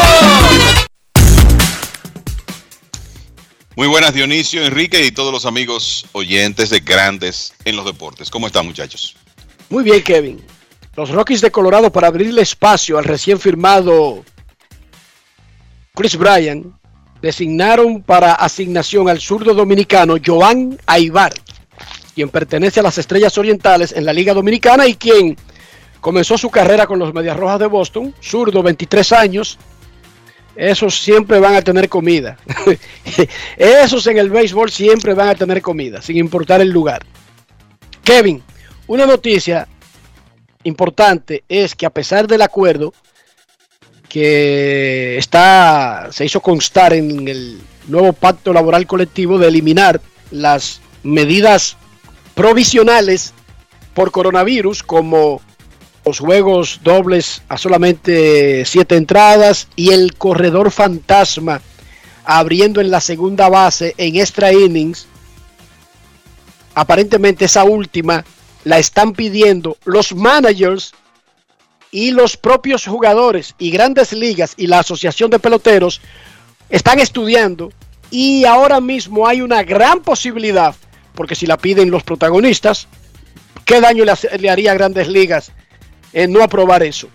Muy buenas Dionisio, Enrique y todos los amigos oyentes de Grandes en los Deportes. ¿Cómo están muchachos? Muy bien Kevin. Los Rockies de Colorado para abrirle espacio al recién firmado Chris Bryan designaron para asignación al zurdo dominicano Joan Aibar, quien pertenece a las Estrellas Orientales en la Liga Dominicana y quien comenzó su carrera con los Medias Rojas de Boston, zurdo, 23 años. Esos siempre van a tener comida. Esos en el béisbol siempre van a tener comida, sin importar el lugar. Kevin, una noticia importante es que a pesar del acuerdo que está, se hizo constar en el nuevo pacto laboral colectivo de eliminar las medidas provisionales por coronavirus como los juegos dobles a solamente siete entradas y el corredor fantasma abriendo en la segunda base en extra innings. Aparentemente esa última la están pidiendo los managers y los propios jugadores y grandes ligas y la asociación de peloteros están estudiando y ahora mismo hay una gran posibilidad, porque si la piden los protagonistas, ¿qué daño le, haría a grandes ligas en no aprobar eso?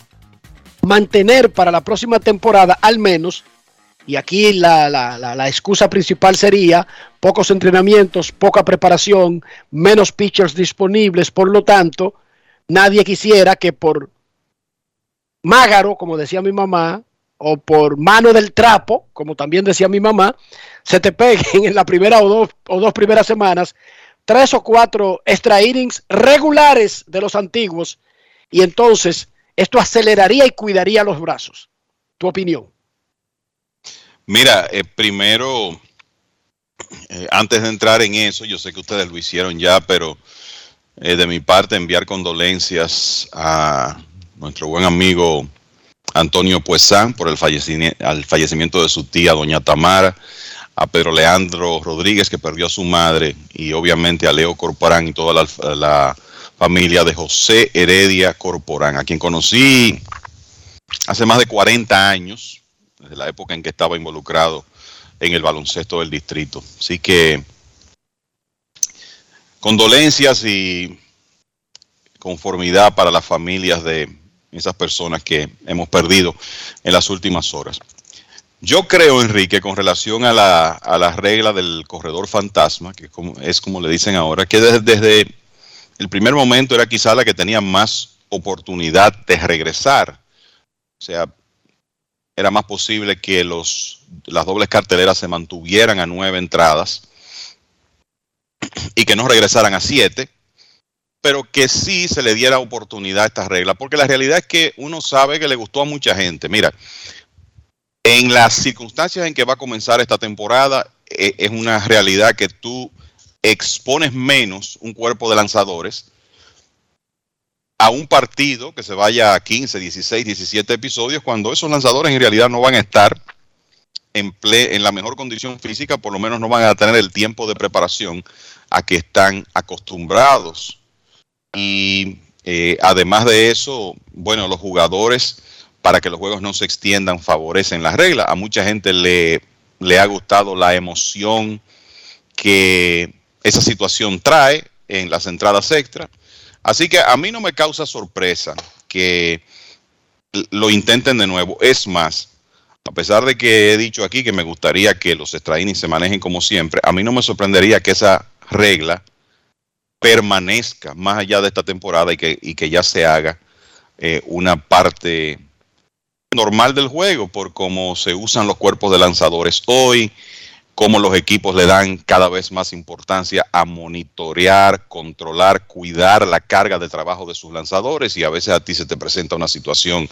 Mantener para la próxima temporada al menos, y aquí la, la excusa principal sería pocos entrenamientos, poca preparación, menos pitchers disponibles, por lo tanto, nadie quisiera que por mágaro, como decía mi mamá, o por mano del trapo, como también decía mi mamá, se te peguen en la primera o dos, o dos primeras semanas tres o cuatro extra innings regulares de los antiguos y entonces esto aceleraría y cuidaría los brazos. ¿Tu opinión? Mira, eh, primero, eh, antes de entrar en eso, yo sé que ustedes lo hicieron ya, pero eh, de mi parte enviar condolencias a nuestro buen amigo Antonio Puesán por el fallecimiento, de su tía, doña Tamara, a Pedro Leandro Rodríguez, que perdió a su madre, y obviamente a Leo Corporán y toda la, familia de José Heredia Corporán, a quien conocí hace más de 40 años, desde la época en que estaba involucrado en el baloncesto del distrito. Así que condolencias y conformidad para las familias de esas personas que hemos perdido en las últimas horas. Yo creo, Enrique, con relación a la, a la regla del corredor fantasma, que es como le dicen ahora, que desde, desde el primer momento era quizá la que tenía más oportunidad de regresar. O sea, era más posible que los, las dobles carteleras se mantuvieran a nueve entradas y que no regresaran a siete pero que sí se le diera oportunidad a esta regla, porque la realidad es que uno sabe que le gustó a mucha gente. Mira, en las circunstancias en que va a comenzar esta temporada, eh, es una realidad que tú expones menos un cuerpo de lanzadores a un partido que se vaya a 15, 16, 17 episodios, cuando esos lanzadores en realidad no van a estar en, en la mejor condición física, por lo menos no van a tener el tiempo de preparación a que están acostumbrados y eh, además de eso, bueno, los jugadores, para que los juegos no se extiendan, favorecen las reglas. A mucha gente le, le ha gustado la emoción que esa situación trae en las entradas extra. Así que a mí no me causa sorpresa que lo intenten de nuevo. Es más, a pesar de que he dicho aquí que me gustaría que los extra se manejen como siempre, a mí no me sorprendería que esa regla permanezca más allá de esta temporada y que, y que ya se haga eh, una parte normal del juego por cómo se usan los cuerpos de lanzadores hoy, cómo los equipos le dan cada vez más importancia a monitorear, controlar, cuidar la carga de trabajo de sus lanzadores y a veces a ti se te presenta una situación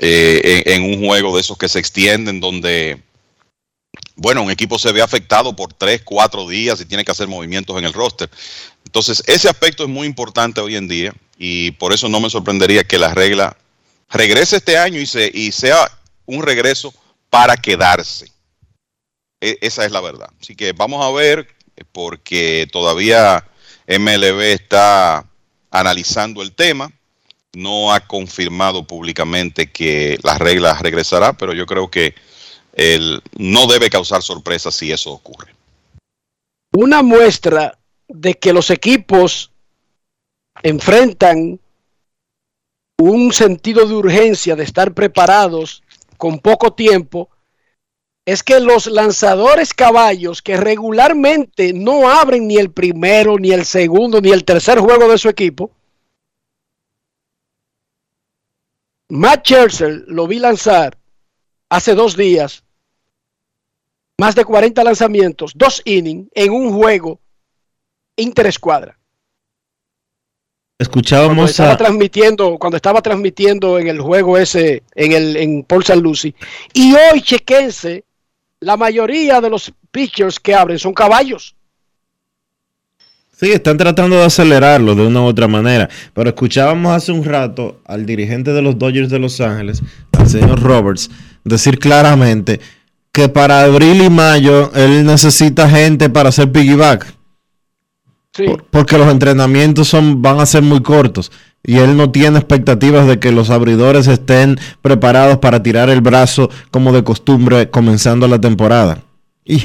eh, en, en un juego de esos que se extienden donde bueno, un equipo se ve afectado por tres, cuatro días y tiene que hacer movimientos en el roster. Entonces, ese aspecto es muy importante hoy en día y por eso no me sorprendería que la regla regrese este año y, se, y sea un regreso para quedarse. E- esa es la verdad. Así que vamos a ver, porque todavía MLB está analizando el tema. No ha confirmado públicamente que la regla regresará, pero yo creo que el, no debe causar sorpresa si eso ocurre. Una muestra de que los equipos enfrentan un sentido de urgencia de estar preparados con poco tiempo es que los lanzadores caballos que regularmente no abren ni el primero, ni el segundo, ni el tercer juego de su equipo, Matt Scherzer lo vi lanzar hace dos días, más de 40 lanzamientos, dos innings en un juego interescuadra. Cuando Escuchábamos estaba a, transmitiendo, cuando estaba transmitiendo en el juego ese, en el en Paul San Lucy. Y hoy, chequense, la mayoría de los pitchers que abren son caballos. Sí, están tratando de acelerarlo de una u otra manera. Pero escuchábamos hace un rato al dirigente de los Dodgers de Los Ángeles, al señor Roberts, decir claramente que para abril y mayo él necesita gente para hacer piggyback. Por- porque los entrenamientos son, van a ser muy cortos. Y él no tiene expectativas de que los abridores estén preparados para tirar el brazo como de costumbre comenzando la temporada. Y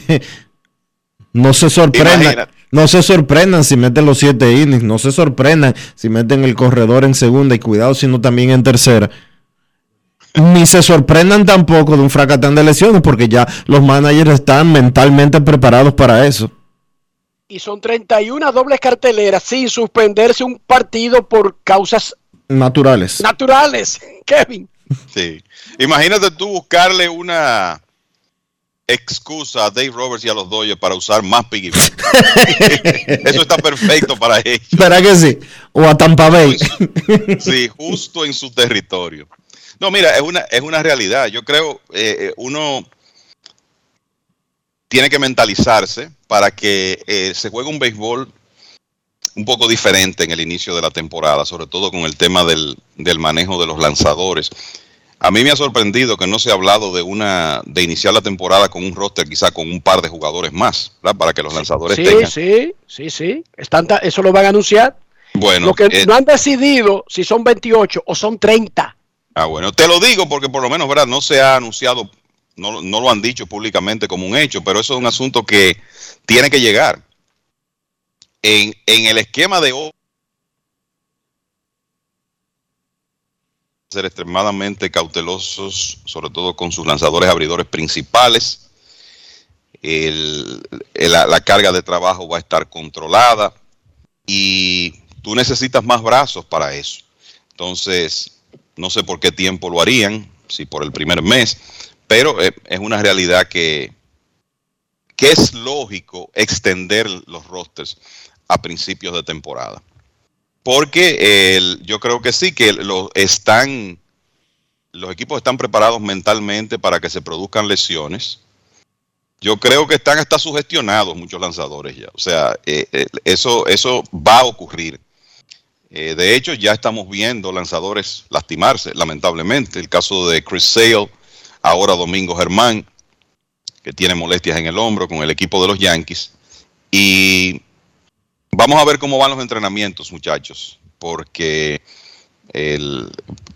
no se sorprendan, Imagínate. no se sorprendan si meten los siete innings, no se sorprendan si meten el corredor en segunda y cuidado si no también en tercera. Ni se sorprendan tampoco de un fracatán de lesiones porque ya los managers están mentalmente preparados para eso. Y son 31 dobles carteleras sin suspenderse un partido por causas Naturales. naturales. Kevin. Sí. Imagínate tú buscarle una excusa a Dave Roberts y a los Dodgers para usar más piggyback. Eso está perfecto para ellos. ¿Verdad que sí? O a Tampa Bay. Sí, justo en su territorio. No, mira, es una, es una realidad. Yo creo, eh, eh, uno tiene que mentalizarse para que eh, se juegue un béisbol un poco diferente en el inicio de la temporada, sobre todo con el tema del, del manejo de los lanzadores. A mí me ha sorprendido que no se ha hablado de una de iniciar la temporada con un roster quizá con un par de jugadores más, ¿verdad? Para que los lanzadores Sí, tengan. sí, sí, sí. Están eso lo van a anunciar. Bueno, lo que eh, no han decidido si son 28 o son 30. Ah, bueno, te lo digo porque por lo menos, ¿verdad? No se ha anunciado, no, lo han dicho públicamente como un hecho, pero eso es un asunto que tiene que llegar. En, el esquema de hoy, ser extremadamente cautelosos, sobre todo con sus lanzadores abridores principales. La carga de trabajo va a estar controlada y tú necesitas más brazos para eso. Entonces, no sé por qué tiempo lo harían, si por el primer mes, pero eh, es una realidad que, que es lógico extender los rosters a principios de temporada. Porque el- yo creo que sí, que lo están, los equipos están preparados mentalmente para que se produzcan lesiones. Yo creo que están hasta sugestionados muchos lanzadores ya. O sea, eh, eh, eso, eso va a ocurrir. De hecho, ya estamos viendo lanzadores lastimarse, lamentablemente. El caso de Chris Sale, ahora Domingo Germán, que tiene molestias en el hombro con el equipo de los Yankees. Y vamos a ver cómo van los entrenamientos, muchachos, porque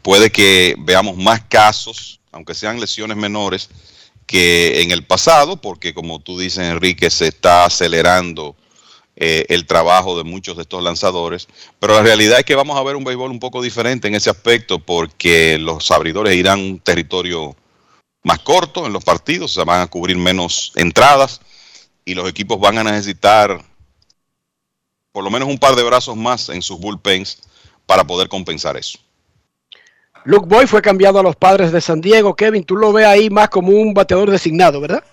puede que veamos más casos, aunque sean lesiones menores, que en el pasado, porque como tú dices, Enrique, se está acelerando eh, el trabajo de muchos de estos lanzadores, pero la realidad es que vamos a ver un béisbol un poco diferente en ese aspecto porque los abridores irán a un territorio más corto en los partidos, se van a cubrir menos entradas y los equipos van a necesitar por lo menos un par de brazos más en sus bullpens para poder compensar eso. Luke Boy fue cambiado a los padres de San Diego. Kevin, tú lo ves ahí más como un bateador designado, ¿verdad?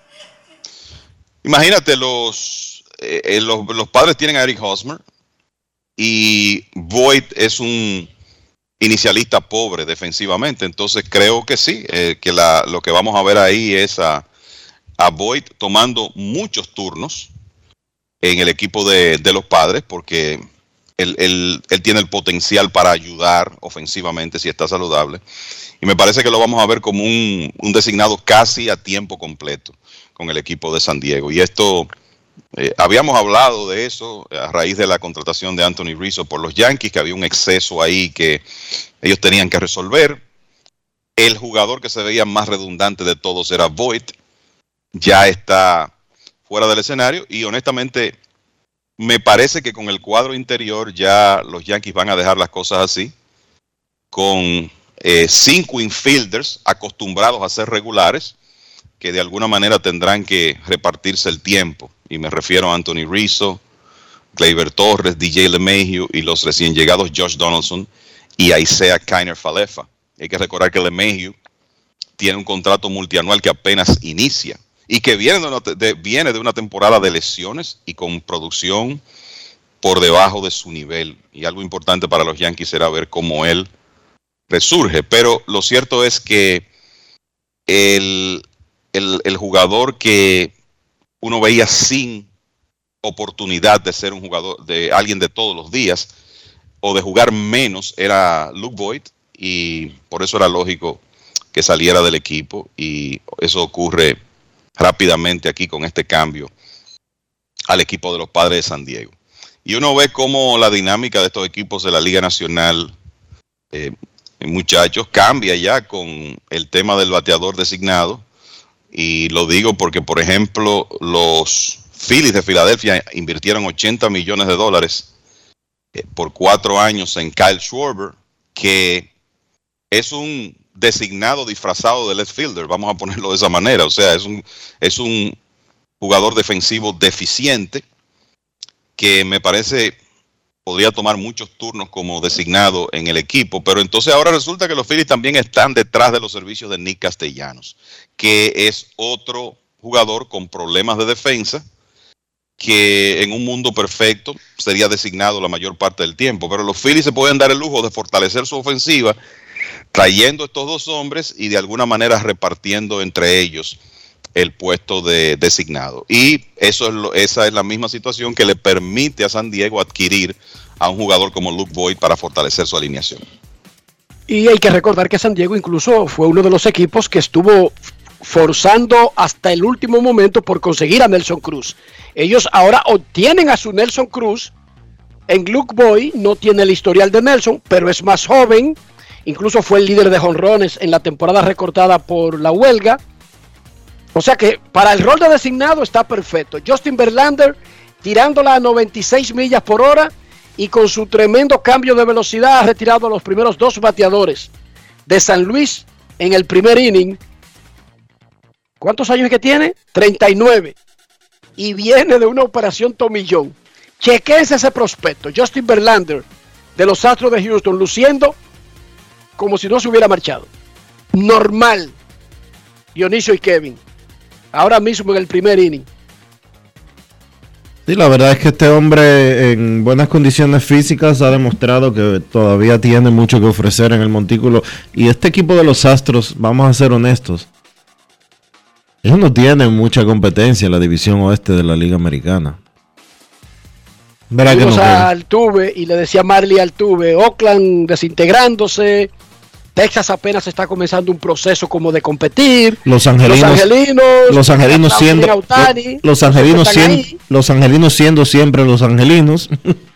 Imagínate, los, eh, eh, los, los padres tienen a Eric Hosmer y Boyd es un inicialista pobre defensivamente. Entonces creo que sí, eh, que la, lo que vamos a ver ahí es a, Boyd tomando muchos turnos en el equipo de, de los padres porque él tiene el potencial para ayudar ofensivamente si está saludable. Y me parece que lo vamos a ver como un, un designado casi a tiempo completo con el equipo de San Diego. Y esto, eh, habíamos hablado de eso a raíz de la contratación de Anthony Rizzo por los Yankees, que había un exceso ahí que ellos tenían que resolver. El jugador que se veía más redundante de todos era Voigt. Ya está fuera del escenario y honestamente me parece que con el cuadro interior ya los Yankees van a dejar las cosas así, con eh, cinco infielders acostumbrados a ser regulares, que de alguna manera tendrán que repartirse el tiempo. Y me refiero a Anthony Rizzo, Gleyber Torres, DJ LeMahieu y los recién llegados Josh Donaldson y Isaiah Kiner Falefa. Hay que recordar que LeMahieu tiene un contrato multianual que apenas inicia y que viene de una, viene de una temporada de lesiones y con producción por debajo de su nivel. Y algo importante para los Yankees será ver cómo él resurge. Pero lo cierto es que el, el- el jugador que uno veía sin oportunidad de ser un jugador, de alguien de todos los días, o de jugar menos, era Luke Boyd, y por eso era lógico que saliera del equipo, y eso ocurre rápidamente aquí con este cambio al equipo de los padres de San Diego. Y uno ve cómo la dinámica de estos equipos de la Liga Nacional, eh, muchachos, cambia ya con el tema del bateador designado. Y lo digo porque, por ejemplo, los Phillies de Filadelfia invirtieron 80 millones de dólares eh, por cuatro años en Kyle Schwarber, que es un designado disfrazado de left fielder, vamos a ponerlo de esa manera. O sea, es un, es un jugador defensivo deficiente que me parece podría tomar muchos turnos como designado en el equipo, pero entonces ahora resulta que los Phillies también están detrás de los servicios de Nick Castellanos, que es otro jugador con problemas de defensa que en un mundo perfecto sería designado la mayor parte del tiempo, pero los Phillies se pueden dar el lujo de fortalecer su ofensiva trayendo estos dos hombres y de alguna manera repartiendo entre ellos el puesto de designado. Y eso es lo- esa es la misma situación que le permite a San Diego adquirir a un jugador como Luke Boyd para fortalecer su alineación. Y hay que recordar que San Diego incluso fue uno de los equipos que estuvo forzando hasta el último momento por conseguir a Nelson Cruz. Ellos ahora obtienen a su Nelson Cruz. En Luke Boy no tiene el historial de Nelson, pero es más joven. Incluso fue el líder de jonrones en la temporada recortada por la huelga. O sea que para el rol de designado está perfecto. Justin Verlander tirándola a 96 millas por hora y con su tremendo cambio de velocidad ha retirado a los primeros dos bateadores de San Luis en el primer inning. ¿Cuántos años que tiene? 39. Y viene de una operación tomillón. Chequense ese prospecto. Justin Verlander de los Astros de Houston luciendo como si no se hubiera marchado. Normal. Dionisio y Kevin. Ahora mismo en el primer inning. Sí, la verdad es que este hombre en buenas condiciones físicas ha demostrado que todavía tiene mucho que ofrecer en el montículo. Y este equipo de los Astros, vamos a ser honestos, ellos no tienen mucha competencia en la división oeste de la Liga Americana. ¿Verdad que no, a? Altuve y le decía Marley Altuve, Oakland desintegrándose, Texas apenas está comenzando un proceso como de competir. Los angelinos, Los angelinos, los angelinos siendo, los angelinos siendo, los angelinos siendo siempre los angelinos.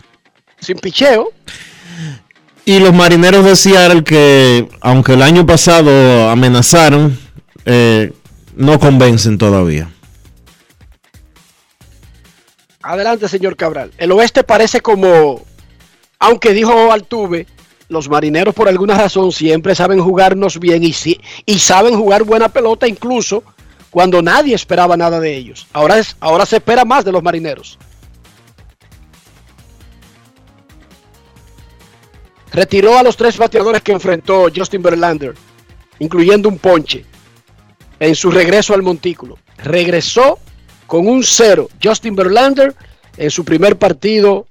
sin picheo. Y los marineros de Seattle que, aunque el año pasado amenazaron, eh, no convencen todavía. Adelante, señor Cabral. El oeste parece como, aunque dijo Altuve, los marineros por alguna razón siempre saben jugarnos bien y, sí- y saben jugar buena pelota incluso cuando nadie esperaba nada de ellos. Ahora, es, ahora se espera más de los marineros. retiró a los tres bateadores que enfrentó Justin Verlander, incluyendo un ponche, en su regreso al montículo. Regresó con un cero Justin Verlander en su primer partido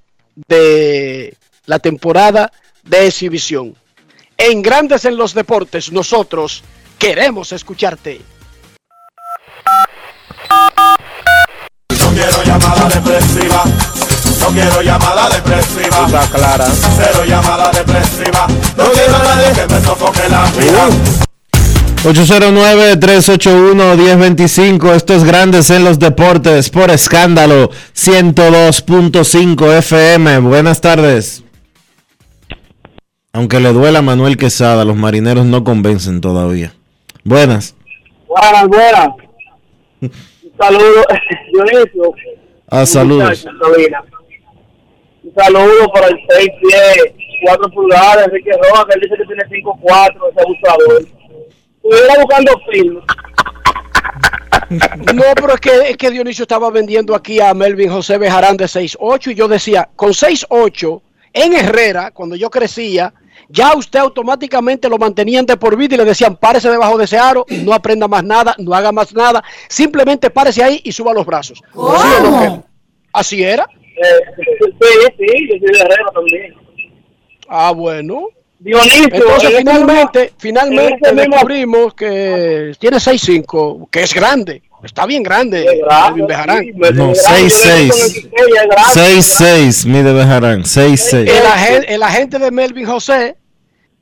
de la temporada de exhibición. En Grandes en los Deportes, nosotros queremos escucharte. No quiero llamada depresiva. No quiero llamada depresiva. Está clara. Cero llamada depresiva. No quiero a nadie que me sofoque la vida. 809-381-1025. Estos grandes en los deportes por escándalo 102.5 FM. Buenas tardes. Aunque le duela a Manuel Quesada, los marineros no convencen todavía. Buenas. Buenas, buenas. Un saludo, Dionisio. Ah, saludos. Un saludo para el 6 pies, 4 pulgadas, Enrique Rojas, que él dice que tiene 5'4, ese abusador. Estuviera buscando film. No, pero es que, es que Dionisio estaba vendiendo aquí a Melvin José Bejarán de 6'8 y yo decía, con 6'8 en Herrera, cuando yo crecía, ya usted automáticamente lo mantenían de por vida y le decían, párese debajo de ese aro, no aprenda más nada, no haga más nada, simplemente párese ahí y suba los brazos. ¿Sí o no, Ken? Así era. Eh, sí, sí, yo soy de Herrera también. Ah, bueno. Dionisio, Entonces finalmente, mismo- finalmente mismo- descubrimos que tiene 6'5, que es grande. Está bien grande, Melvin Bejarán. No, 6'6. 6'6 mide Bejarán. 6'6. el, agen- el agente de Melvin José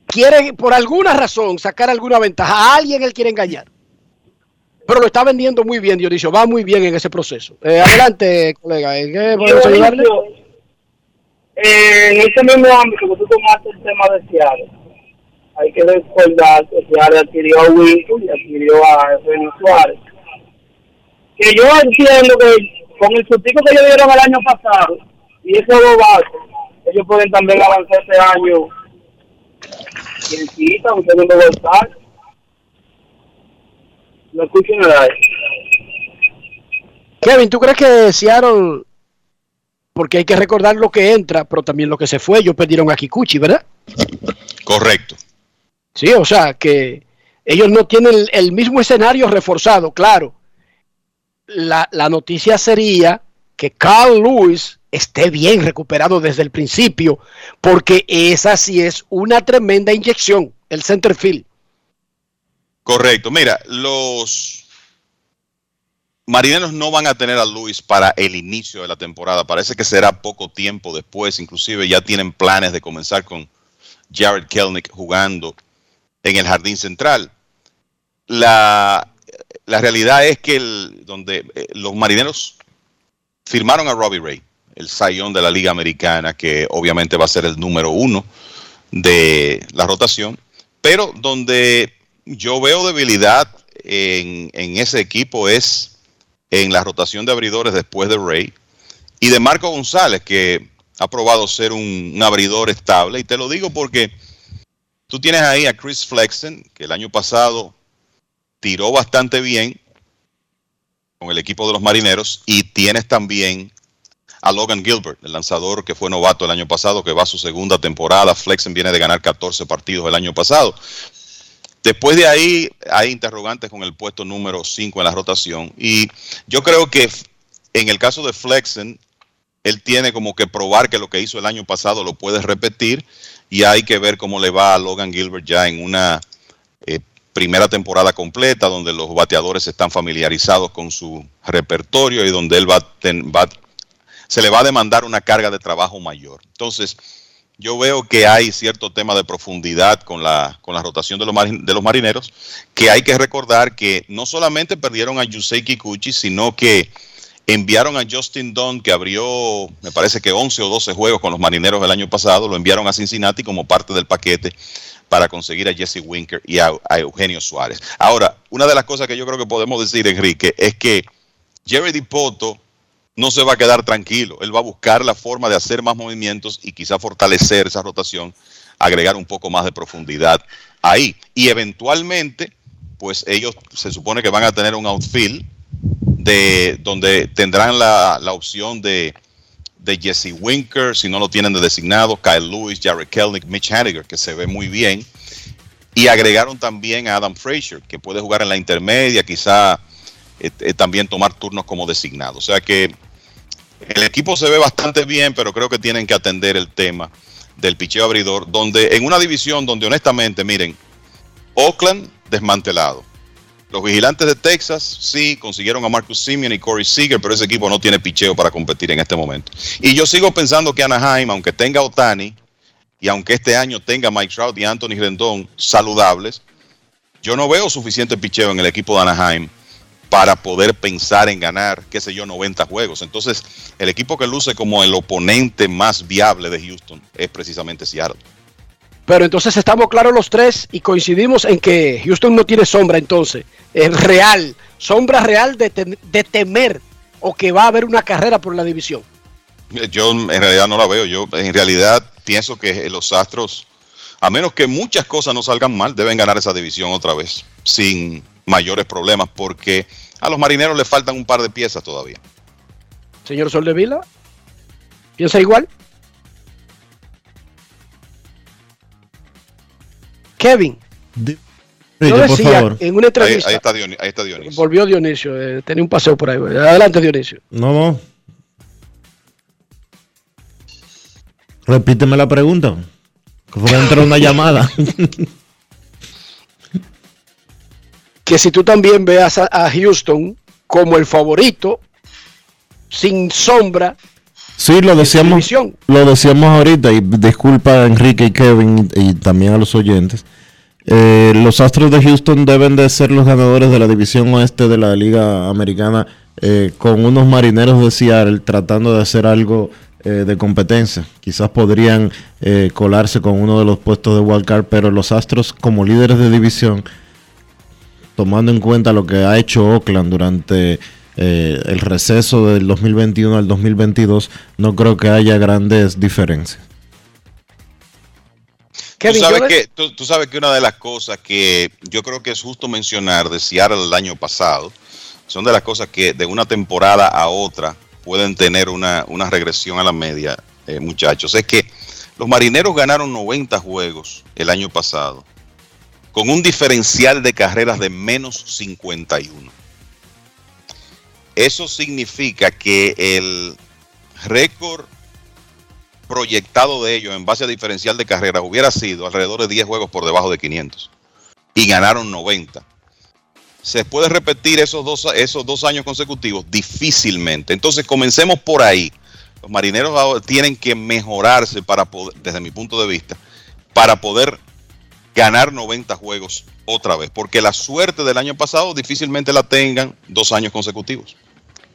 quiere, por alguna razón, sacar alguna ventaja. A alguien él quiere engañar. Pero lo está vendiendo muy bien, Dionisio. Va muy bien en ese proceso. Eh, adelante, colega. ¿En qué podemos ayudarle? Eh, en ese mismo ámbito que tú tomaste el tema de Seattle, hay que recordar que Seattle adquirió a Wilson y adquirió a Eugenio Suárez. Que yo entiendo que con el sustico que ellos dieron el año pasado y esos dos bases, ellos pueden también avanzar este año quien quita un segundo gol No escucho nada. Kevin, ¿tú crees que Seattle, porque hay que recordar lo que entra, pero también lo que se fue, ellos perdieron a Kikuchi, ¿verdad? Correcto. Sí, o sea, que ellos no tienen el, el mismo escenario reforzado, claro. La, la noticia sería que Carl Lewis esté bien recuperado desde el principio, porque esa sí es una tremenda inyección, el center field. Correcto. Mira, los marineros no van a tener a Luis para el inicio de la temporada. Parece que será poco tiempo después. Inclusive ya tienen planes de comenzar con Jared Kelnick jugando en el jardín central. La, la realidad es que el- donde eh, los marineros firmaron a Robbie Ray, el sayón de la Liga Americana, que obviamente va a ser el número uno de la rotación, pero donde yo veo debilidad en, en ese equipo es en la rotación de abridores después de Ray y de Marco González, que ha probado ser un, un abridor estable. Y te lo digo porque tú tienes ahí a Chris Flexen, que el año pasado tiró bastante bien con el equipo de los marineros, y tienes también a Logan Gilbert, el lanzador que fue novato el año pasado, que va a su segunda temporada. Flexen viene de ganar 14 partidos el año pasado. Después de ahí hay interrogantes con el puesto número 5 en la rotación. Y yo creo que en el caso de Flexen, él tiene como que probar que lo que hizo el año pasado lo puede repetir. Y hay que ver cómo le va a Logan Gilbert ya en una primera temporada completa, donde los bateadores están familiarizados con su repertorio y donde él va, se le va a demandar una carga de trabajo mayor. Entonces, yo veo que hay cierto tema de profundidad con la, con la rotación de los, de los marineros, que hay que recordar que no solamente perdieron a Yusei Kikuchi, sino que enviaron a Justin Dunn, que abrió, me parece que 11 o 12 juegos con los marineros el año pasado, lo enviaron a Cincinnati como parte del paquete para conseguir a Jesse Winker y a, Eugenio Suárez. Ahora, una de las cosas que yo creo que podemos decir, Enrique, es que Jerry Dipoto no se va a quedar tranquilo. Él va a buscar la forma de hacer más movimientos y quizá fortalecer esa rotación, agregar un poco más de profundidad ahí. Y eventualmente, pues ellos se supone que van a tener un outfield de donde tendrán la, la opción de, de Jesse Winker, si no lo tienen de designado, Kyle Lewis, Jared Kelnick, Mitch Haniger, que se ve muy bien. Y agregaron también a Adam Frazier, que puede jugar en la intermedia, quizá eh, eh, también tomar turnos como designado. O sea que el equipo se ve bastante bien, pero creo que tienen que atender el tema del picheo abridor, donde en una división donde honestamente, miren, Oakland desmantelado. Los vigilantes de Texas sí consiguieron a Marcus Simeon y Corey Seager, pero ese equipo no tiene picheo para competir en este momento. Y yo sigo pensando que Anaheim, aunque tenga Otani y aunque este año tenga Mike Trout y Anthony Rendón saludables, yo no veo suficiente picheo en el equipo de Anaheim para poder pensar en ganar, qué sé yo, 90 juegos. Entonces, el equipo que luce como el oponente más viable de Houston es precisamente Seattle. Pero entonces estamos claros los tres y coincidimos en que Houston no tiene sombra entonces. Es real, sombra real de, tem- de temer o que va a haber una carrera por la división. Yo en realidad no la veo. Yo en realidad pienso que los Astros, a menos que muchas cosas no salgan mal, deben ganar esa división otra vez, sin mayores problemas, porque a los marineros les faltan un par de piezas todavía. Señor Sol de Vila, ¿piensa igual? Kevin, yo por decía favor. en una entrevista, ahí está Dionisio. Ahí está Dionisio. volvió Dionisio, eh, tenía un paseo por ahí. Adelante Dionisio. No, no. Repíteme la pregunta. Que fue entró una llamada. Que si tú también veas a, a Houston como el favorito, sin sombra, Sí, lo decíamos, lo decíamos ahorita, y disculpa a Enrique y Kevin y, y también a los oyentes. Eh, los Astros de Houston deben de ser los ganadores de la división oeste de la Liga Americana eh, con unos marineros de Seattle tratando de hacer algo eh, de competencia. Quizás podrían eh, colarse con uno de los puestos de wildcard, pero los Astros como líderes de división, tomando en cuenta lo que ha hecho Oakland durante eh, el receso del 2021 al 2022, no creo que haya grandes diferencias. Tú Kevin, sabes, yo de- que, tú, tú sabes que una de las cosas que yo creo que es justo mencionar de Seattle el año pasado, son de las cosas que de una temporada a otra pueden tener una, una regresión a la media, eh, muchachos. Es que los marineros ganaron 90 juegos el año pasado, con un diferencial de carreras de menos 51. Eso significa que el récord proyectado de ellos en base a diferencial de carreras hubiera sido alrededor de 10 juegos por debajo de 500 y ganaron 90. ¿Se puede repetir esos dos, esos dos años consecutivos? Difícilmente. Entonces comencemos por ahí. Los marineros ahora tienen que mejorarse para desde mi punto de vista, para poder ganar 90 juegos otra vez. Porque la suerte del año pasado difícilmente la tengan dos años consecutivos.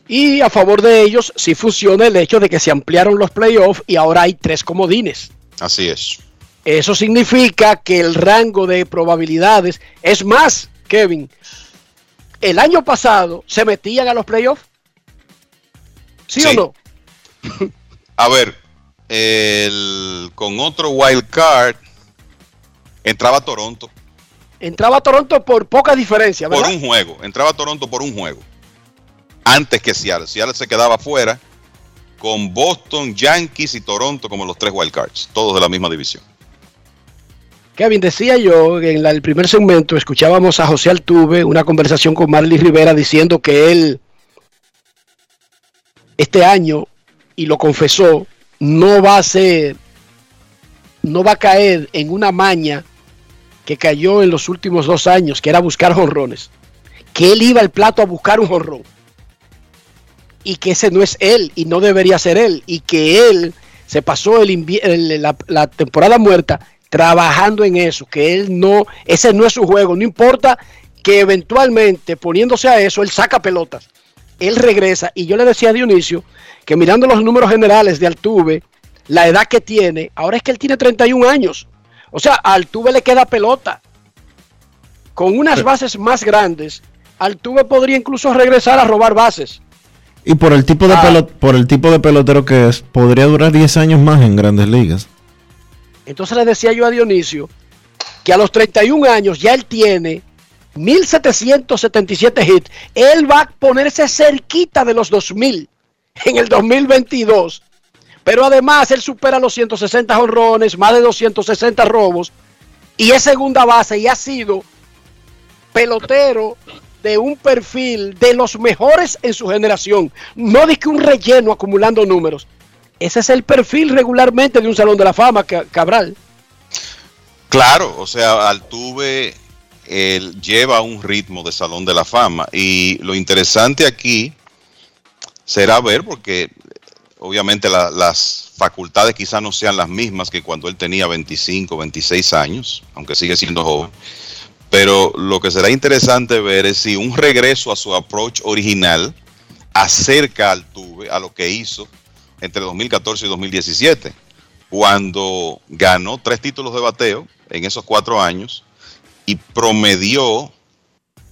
Y a favor de ellos sí funciona el hecho de que se ampliaron los playoffs y ahora hay tres comodines. Así es. Eso significa que el rango de probabilidades es más, Kevin. El año pasado se metían a los playoffs. ¿Sí, o no? A ver, el- con otro wild card entraba Toronto Entraba Toronto por poca diferencia, por ¿verdad? un juego. Entraba Toronto por un juego. Antes que Seattle. Seattle se quedaba fuera con Boston, Yankees y Toronto como los tres wild cards, todos de la misma división. Kevin, decía yo en el primer segmento escuchábamos a José Altuve una conversación con Marley Rivera diciendo que él este año, y lo confesó, no va a ser, no va a caer en una maña que cayó en los últimos dos años, que era buscar jonrones. Que él iba al plato a buscar un jonrón. Y que ese no es él y no debería ser él. Y que él se pasó el invi- el- la, la temporada muerta trabajando en eso. Que él no, ese no es su juego. No importa que eventualmente poniéndose a eso, él saca pelotas. Él regresa. Y yo le decía a Dionisio que mirando los números generales de Altuve, la edad que tiene, ahora es que él tiene 31 años. O sea, a Altuve le queda pelota. Con unas bases más grandes, Altuve podría incluso regresar a robar bases. Y por el tipo de Ah. pelo- por el tipo de pelotero que es, podría durar 10 años más en grandes ligas. Entonces le decía yo a Dionisio que a los 31 años ya él tiene 1777 hits. Él va a ponerse cerquita de los 2000 en el 2022 Pero además él supera los 160 honrones, más de 260 robos y es segunda base y ha sido pelotero de un perfil de los mejores en su generación. No de que un relleno acumulando números. Ese es el perfil regularmente de un Salón de la Fama, Cabral. Claro, o sea, Altuve él lleva un ritmo de Salón de la Fama y lo interesante aquí será ver porque obviamente las facultades quizás no sean las mismas que cuando él tenía 25, 26 años, aunque sigue siendo joven. Pero lo que será interesante ver es si un regreso a su approach original acerca al tuve a lo que hizo entre 2014 y 2017, cuando ganó tres títulos de bateo en esos cuatro años y promedió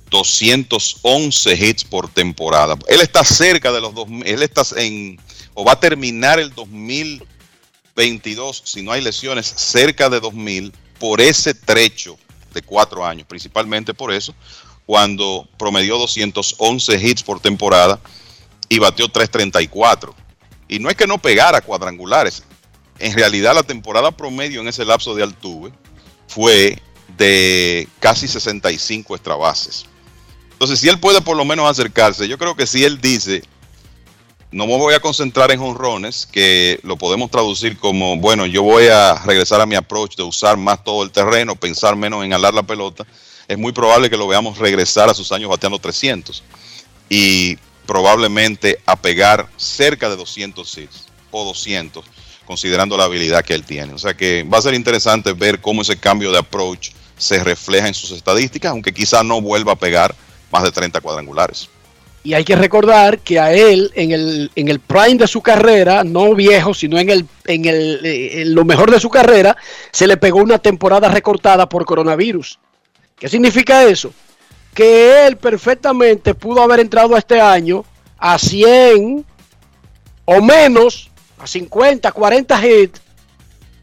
211 hits por temporada. Él está cerca de los dos, él está en, o va a terminar el 2022, si no hay lesiones, cerca de 2000 por ese trecho de cuatro años, principalmente por eso, cuando promedió 211 hits por temporada y batió 334. Y no es que no pegara cuadrangulares, en realidad la temporada promedio en ese lapso de Altuve fue de casi 65 extra bases. Entonces, si él puede por lo menos acercarse, yo creo que si él dice, no me voy a concentrar en jonrones, que lo podemos traducir como, bueno, yo voy a regresar a mi approach de usar más todo el terreno, pensar menos en alar la pelota, es muy probable que lo veamos regresar a sus años bateando 300 y probablemente a pegar cerca de 200 hits o 200, considerando la habilidad que él tiene. O sea que va a ser interesante ver cómo ese cambio de approach se refleja en sus estadísticas, aunque quizá no vuelva a pegar más de 30 cuadrangulares. Y hay que recordar que a él, en el, en el prime de su carrera, no viejo, sino en, el, en, el, eh, en lo mejor de su carrera, se le pegó una temporada recortada por coronavirus. ¿Qué significa eso? Que él perfectamente pudo haber entrado este año a 100 o menos, a 50, 40 hits,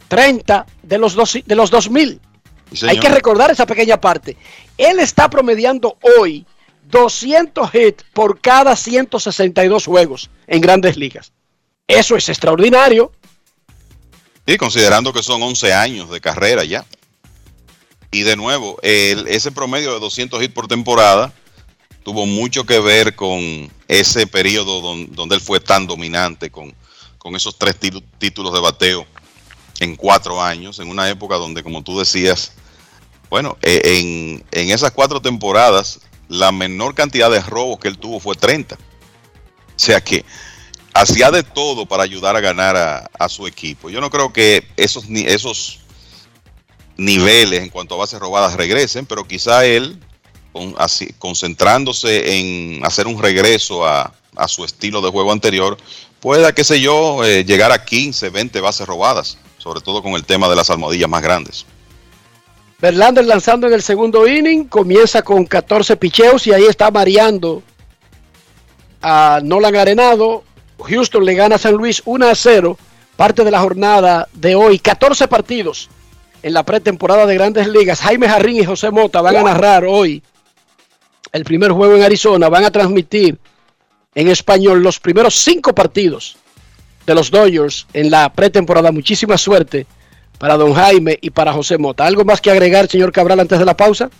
30 de los, dos, de los 2000. Hay que recordar esa pequeña parte. Él está promediando hoy 200 hits por cada 162 juegos en grandes ligas. Eso es extraordinario. Y considerando que son 11 años de carrera ya. Y de nuevo, ese promedio de 200 hits por temporada tuvo mucho que ver con ese periodo donde, él fue tan dominante, con, esos tres títulos de bateo en cuatro años, en una época donde, como tú decías, bueno, e, en esas cuatro temporadas la menor cantidad de robos que él tuvo fue 30. O sea que hacía de todo para ayudar a ganar a, su equipo. Yo no creo que esos, esos niveles en cuanto a bases robadas regresen, pero quizá él, así, concentrándose en hacer un regreso a, su estilo de juego anterior, pueda, qué sé yo, eh, llegar a 15, 20 bases robadas, sobre todo con el tema de las almohadillas más grandes. Verlander lanzando en el segundo inning, comienza con 14 picheos y ahí está mareando a Nolan Arenado. Houston le gana a San Luis 1 a 0, parte de la jornada de hoy. 14 partidos en la pretemporada de grandes ligas. Jaime Jarrín y José Mota van a narrar hoy el primer juego en Arizona. Van a transmitir en español los primeros cinco partidos de los Dodgers en la pretemporada. Muchísima suerte para don Jaime y para José Mota. ¿Algo más que agregar, señor Cabral, antes de la pausa?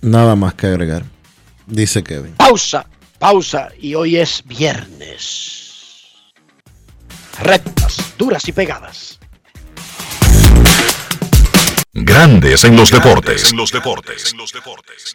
Nada más que agregar, dice Kevin. Pausa, pausa, y hoy es viernes. Rectas, duras y pegadas. Grandes en los deportes. En los deportes. En los deportes.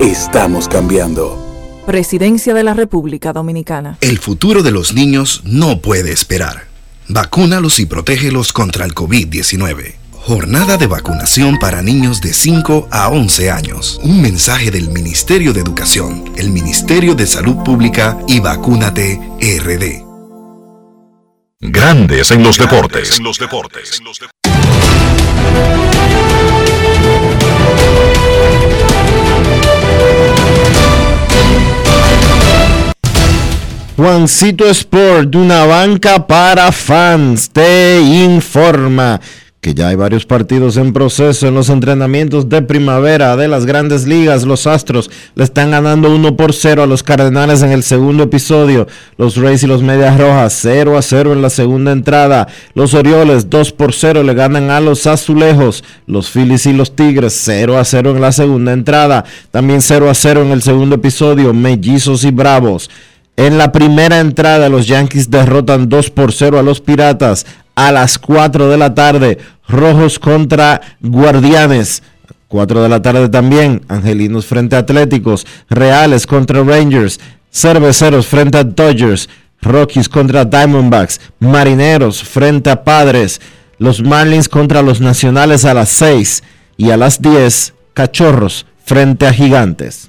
Estamos cambiando. Presidencia de la República Dominicana. El futuro de los niños no puede esperar. Vacúnalos y protégelos contra el COVID-19. Jornada de vacunación para niños de 5 a 11 años. Un mensaje del Ministerio de Educación, el Ministerio de Salud Pública y Vacúnate RD. Grandes en los deportes. En los deportes. Juancito Sport, una banca para fans, te informa que ya hay varios partidos en proceso en los entrenamientos de primavera de las grandes ligas. Los Astros le están ganando 1 por 0 a los Cardenales en el segundo episodio. Los Rays y los Medias Rojas 0 a 0 en la segunda entrada. Los Orioles 2 por 0 le ganan a los Azulejos. Los Phillies y los Tigres 0 a 0 en la segunda entrada. También 0 a 0 en el segundo episodio. Mellizos y Bravos. En la primera entrada, los Yankees derrotan 2 por 0 a los Piratas a las 4 de la tarde. Rojos contra Guardianes. 4 de la tarde también. Angelinos frente a Atléticos. Reales contra Rangers. Cerveceros frente a Dodgers. Rockies contra Diamondbacks. Marineros frente a Padres. Los Marlins contra los Nacionales a las 6. Y a las 10, Cachorros frente a Gigantes.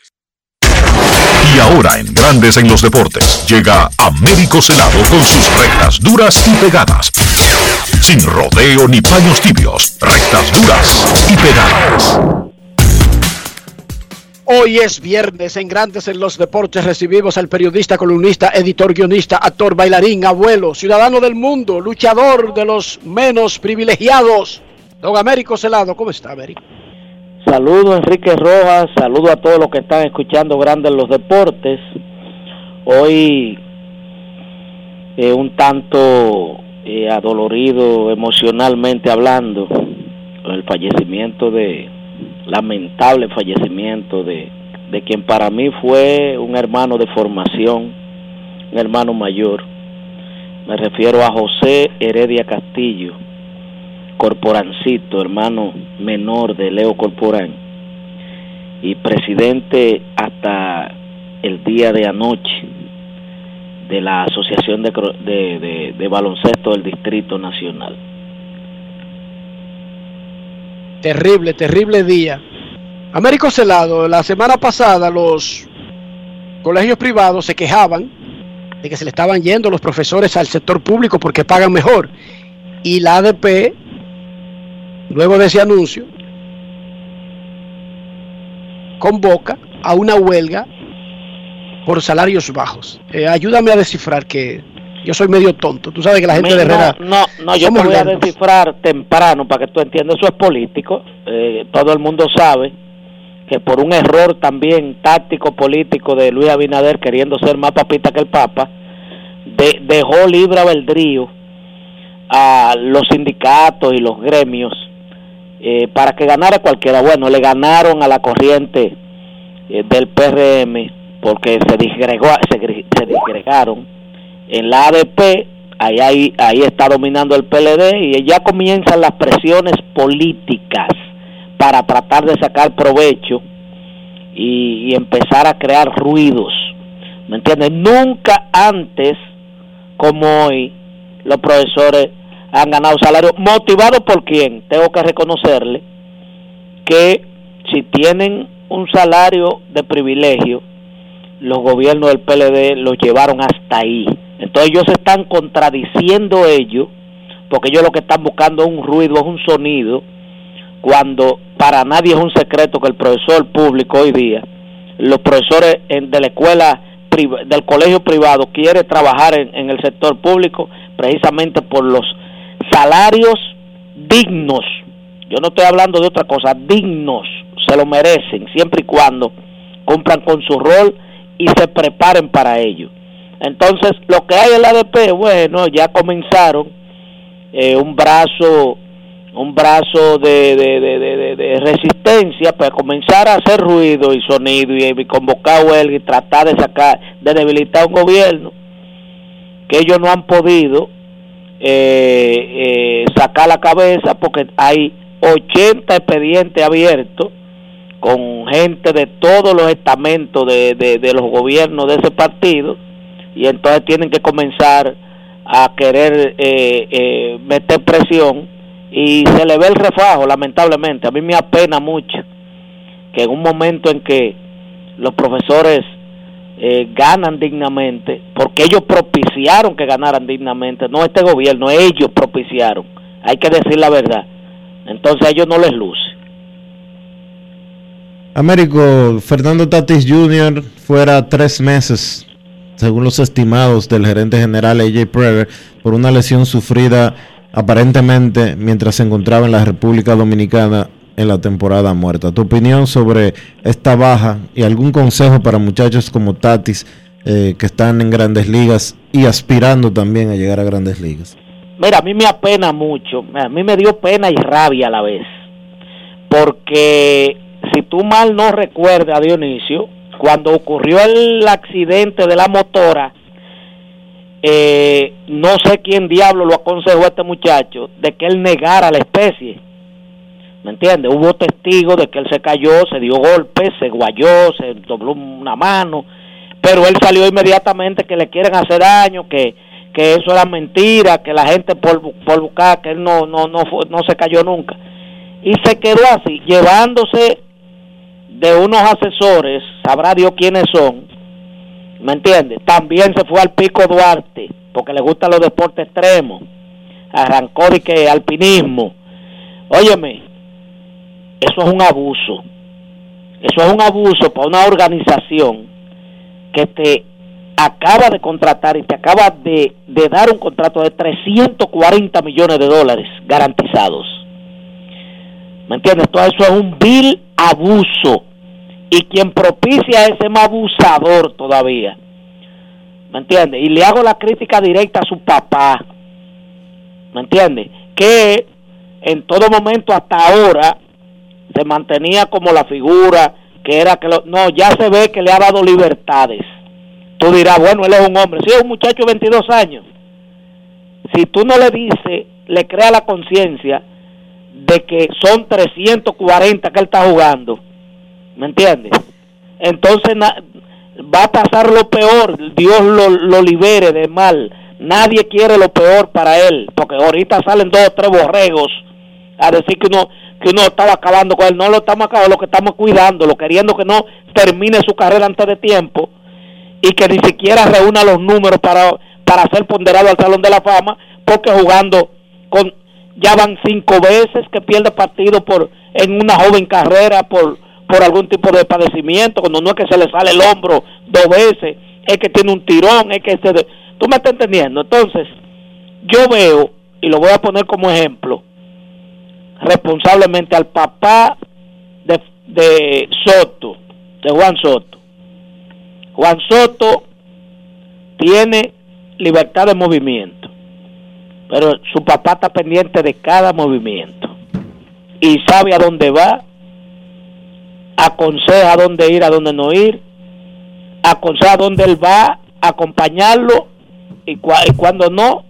ahora en Grandes en los deportes llega Américo Celado con sus rectas duras y pegadas. Sin rodeo ni paños tibios, rectas duras y pegadas. Hoy es viernes en Grandes en los Deportes. Recibimos al periodista, columnista, editor, guionista, actor, bailarín, abuelo, ciudadano del mundo, luchador de los menos privilegiados. Don Américo Celado, ¿cómo está, Américo? Saludo Enrique Rojas, saludo a todos los que están escuchando Grandes los Deportes. Hoy eh, un tanto eh, adolorido emocionalmente hablando, el fallecimiento de, lamentable fallecimiento de, de quien para mí fue un hermano de formación, un hermano mayor. Me refiero a José Heredia Castillo, Corporancito, hermano menor de Leo Corporán, y presidente hasta el día de anoche de la Asociación de, Baloncesto del Distrito Nacional. Terrible, terrible día. Américo Celado, la semana pasada los colegios privados se quejaban de que se le estaban yendo los profesores al sector público porque pagan mejor. Y la ADP, luego de ese anuncio, convoca a una huelga por salarios bajos. Eh, ayúdame a descifrar que yo soy medio tonto. Tú sabes que la gente de Herrera... no, no, yo te voy a descifrar temprano para que tú entiendas, eso es político. Eh, todo el mundo sabe que por un error también táctico político de Luis Abinader queriendo ser más papita que el Papa, de- dejó libre albedrío a los sindicatos y los gremios eh, para que ganara cualquiera. Bueno, le ganaron a la corriente eh, del PRM porque se, disgregó, se, se disgregaron. En la ADP, ahí, ahí, ahí está dominando el PLD y ya comienzan las presiones políticas para tratar de sacar provecho y, y empezar a crear ruidos. ¿Me entiendes? Nunca antes como hoy los profesores han ganado salario. ¿Motivado por quién? Tengo que reconocerle que si tienen un salario de privilegio, los gobiernos del PLD los llevaron hasta ahí. Entonces ellos se están contradiciendo ellos, porque ellos lo que están buscando es un ruido, es un sonido, cuando para nadie es un secreto que el profesor público hoy día, los profesores de la escuela, del colegio privado, quiere trabajar en el sector público precisamente por los salarios dignos. Yo no estoy hablando de otra cosa, dignos, se lo merecen, siempre y cuando cumplan con su rol y se preparen para ello. Entonces, lo que hay en la ADP, bueno, ya comenzaron eh, un brazo un brazo de, de, de, de- resistencia para comenzar a hacer ruido y sonido y, y convocar huelga y tratar de sacar, de debilitar un gobierno que ellos no han podido eh, eh, sacar la cabeza porque hay 80 expedientes abiertos con gente de todos los estamentos de, de, los gobiernos de ese partido y entonces tienen que comenzar a querer eh, eh, meter presión y se le ve el refajo lamentablemente. A mí me apena mucho que en un momento en que los profesores eh, ganan dignamente porque ellos propiciaron que ganaran dignamente no este gobierno ellos propiciaron hay que decir la verdad entonces a ellos no les luce Américo, Fernando Tatis Jr. fuera tres meses, según los estimados del gerente general AJ Prever, por una lesión sufrida aparentemente mientras se encontraba en la República Dominicana en la temporada muerta. Tu opinión sobre esta baja y algún consejo para muchachos como Tatis eh, que están en grandes ligas y aspirando también a llegar a grandes ligas. Mira, a mí me apena mucho, a mí me dio pena y rabia a la vez, porque si tú mal no recuerdas, Dionisio, cuando ocurrió el accidente de la motora, eh, no sé quién diablo lo aconsejó a este muchacho de que él negara la especie. ¿Me entiendes? Hubo testigos de que él se cayó, se dio golpes, se guayó, se dobló una mano, pero él salió inmediatamente que le quieren hacer daño, que, que eso era mentira, que la gente por, por buscar, que él no, no, no, no se cayó nunca. Y se quedó así, llevándose de unos asesores, sabrá Dios quiénes son, ¿me entiendes? También se fue al Pico Duarte, porque le gustan los deportes extremos, arrancó de que alpinismo. Óyeme, eso es un abuso, eso es un abuso para una organización que te acaba de contratar y te acaba de, dar un contrato de 340 millones de dólares garantizados. ¿Me entiendes? Todo eso es un vil abuso. Y quien propicia es ese más abusador todavía. ¿Me entiendes? Y le hago la crítica directa a su papá. ¿Me entiendes? Que en todo momento hasta ahora se mantenía como la figura que era que lo- no, ya se ve que le ha dado libertades. Tú dirás, bueno, él es un hombre. Sí, es un muchacho de 22 años. Si tú no le dices, le crea la conciencia de que son 340 que él está jugando, ¿me entiendes? Entonces va a pasar lo peor, Dios lo, lo libere de mal. Nadie quiere lo peor para él, porque ahorita salen dos o tres borregos a decir que uno que uno estaba acabando con él. No lo estamos acabando, lo que estamos cuidando, lo queriendo que no termine su carrera antes de tiempo y que ni siquiera reúna los números para, para ser ponderado al Salón de la Fama, porque jugando con ya van cinco veces que pierde partido por en una joven carrera por por algún tipo de padecimiento, cuando no es que se le sale el hombro dos veces, es que tiene un tirón, es que se... ¿Tú me estás entendiendo? Entonces, yo veo, y lo voy a poner como ejemplo, responsablemente al papá de, de Soto, de Juan Soto. Juan Soto tiene libertad de movimiento, pero su papá está pendiente de cada movimiento y sabe a dónde va, aconseja a dónde ir, a dónde no ir, aconseja dónde él va, acompañarlo y, cua- y cuando no.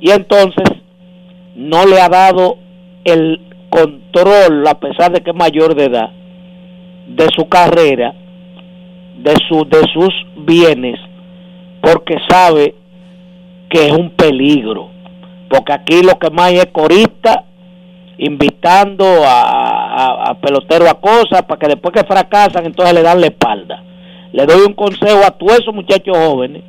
Y entonces no le ha dado el control, a pesar de que es mayor de edad, de su carrera, de, su, de sus bienes, porque sabe que es un peligro. Porque aquí lo que más es corista invitando a, a, a peloteros a cosas para que después que fracasan entonces le dan la espalda. Le doy un consejo a todos esos muchachos jóvenes,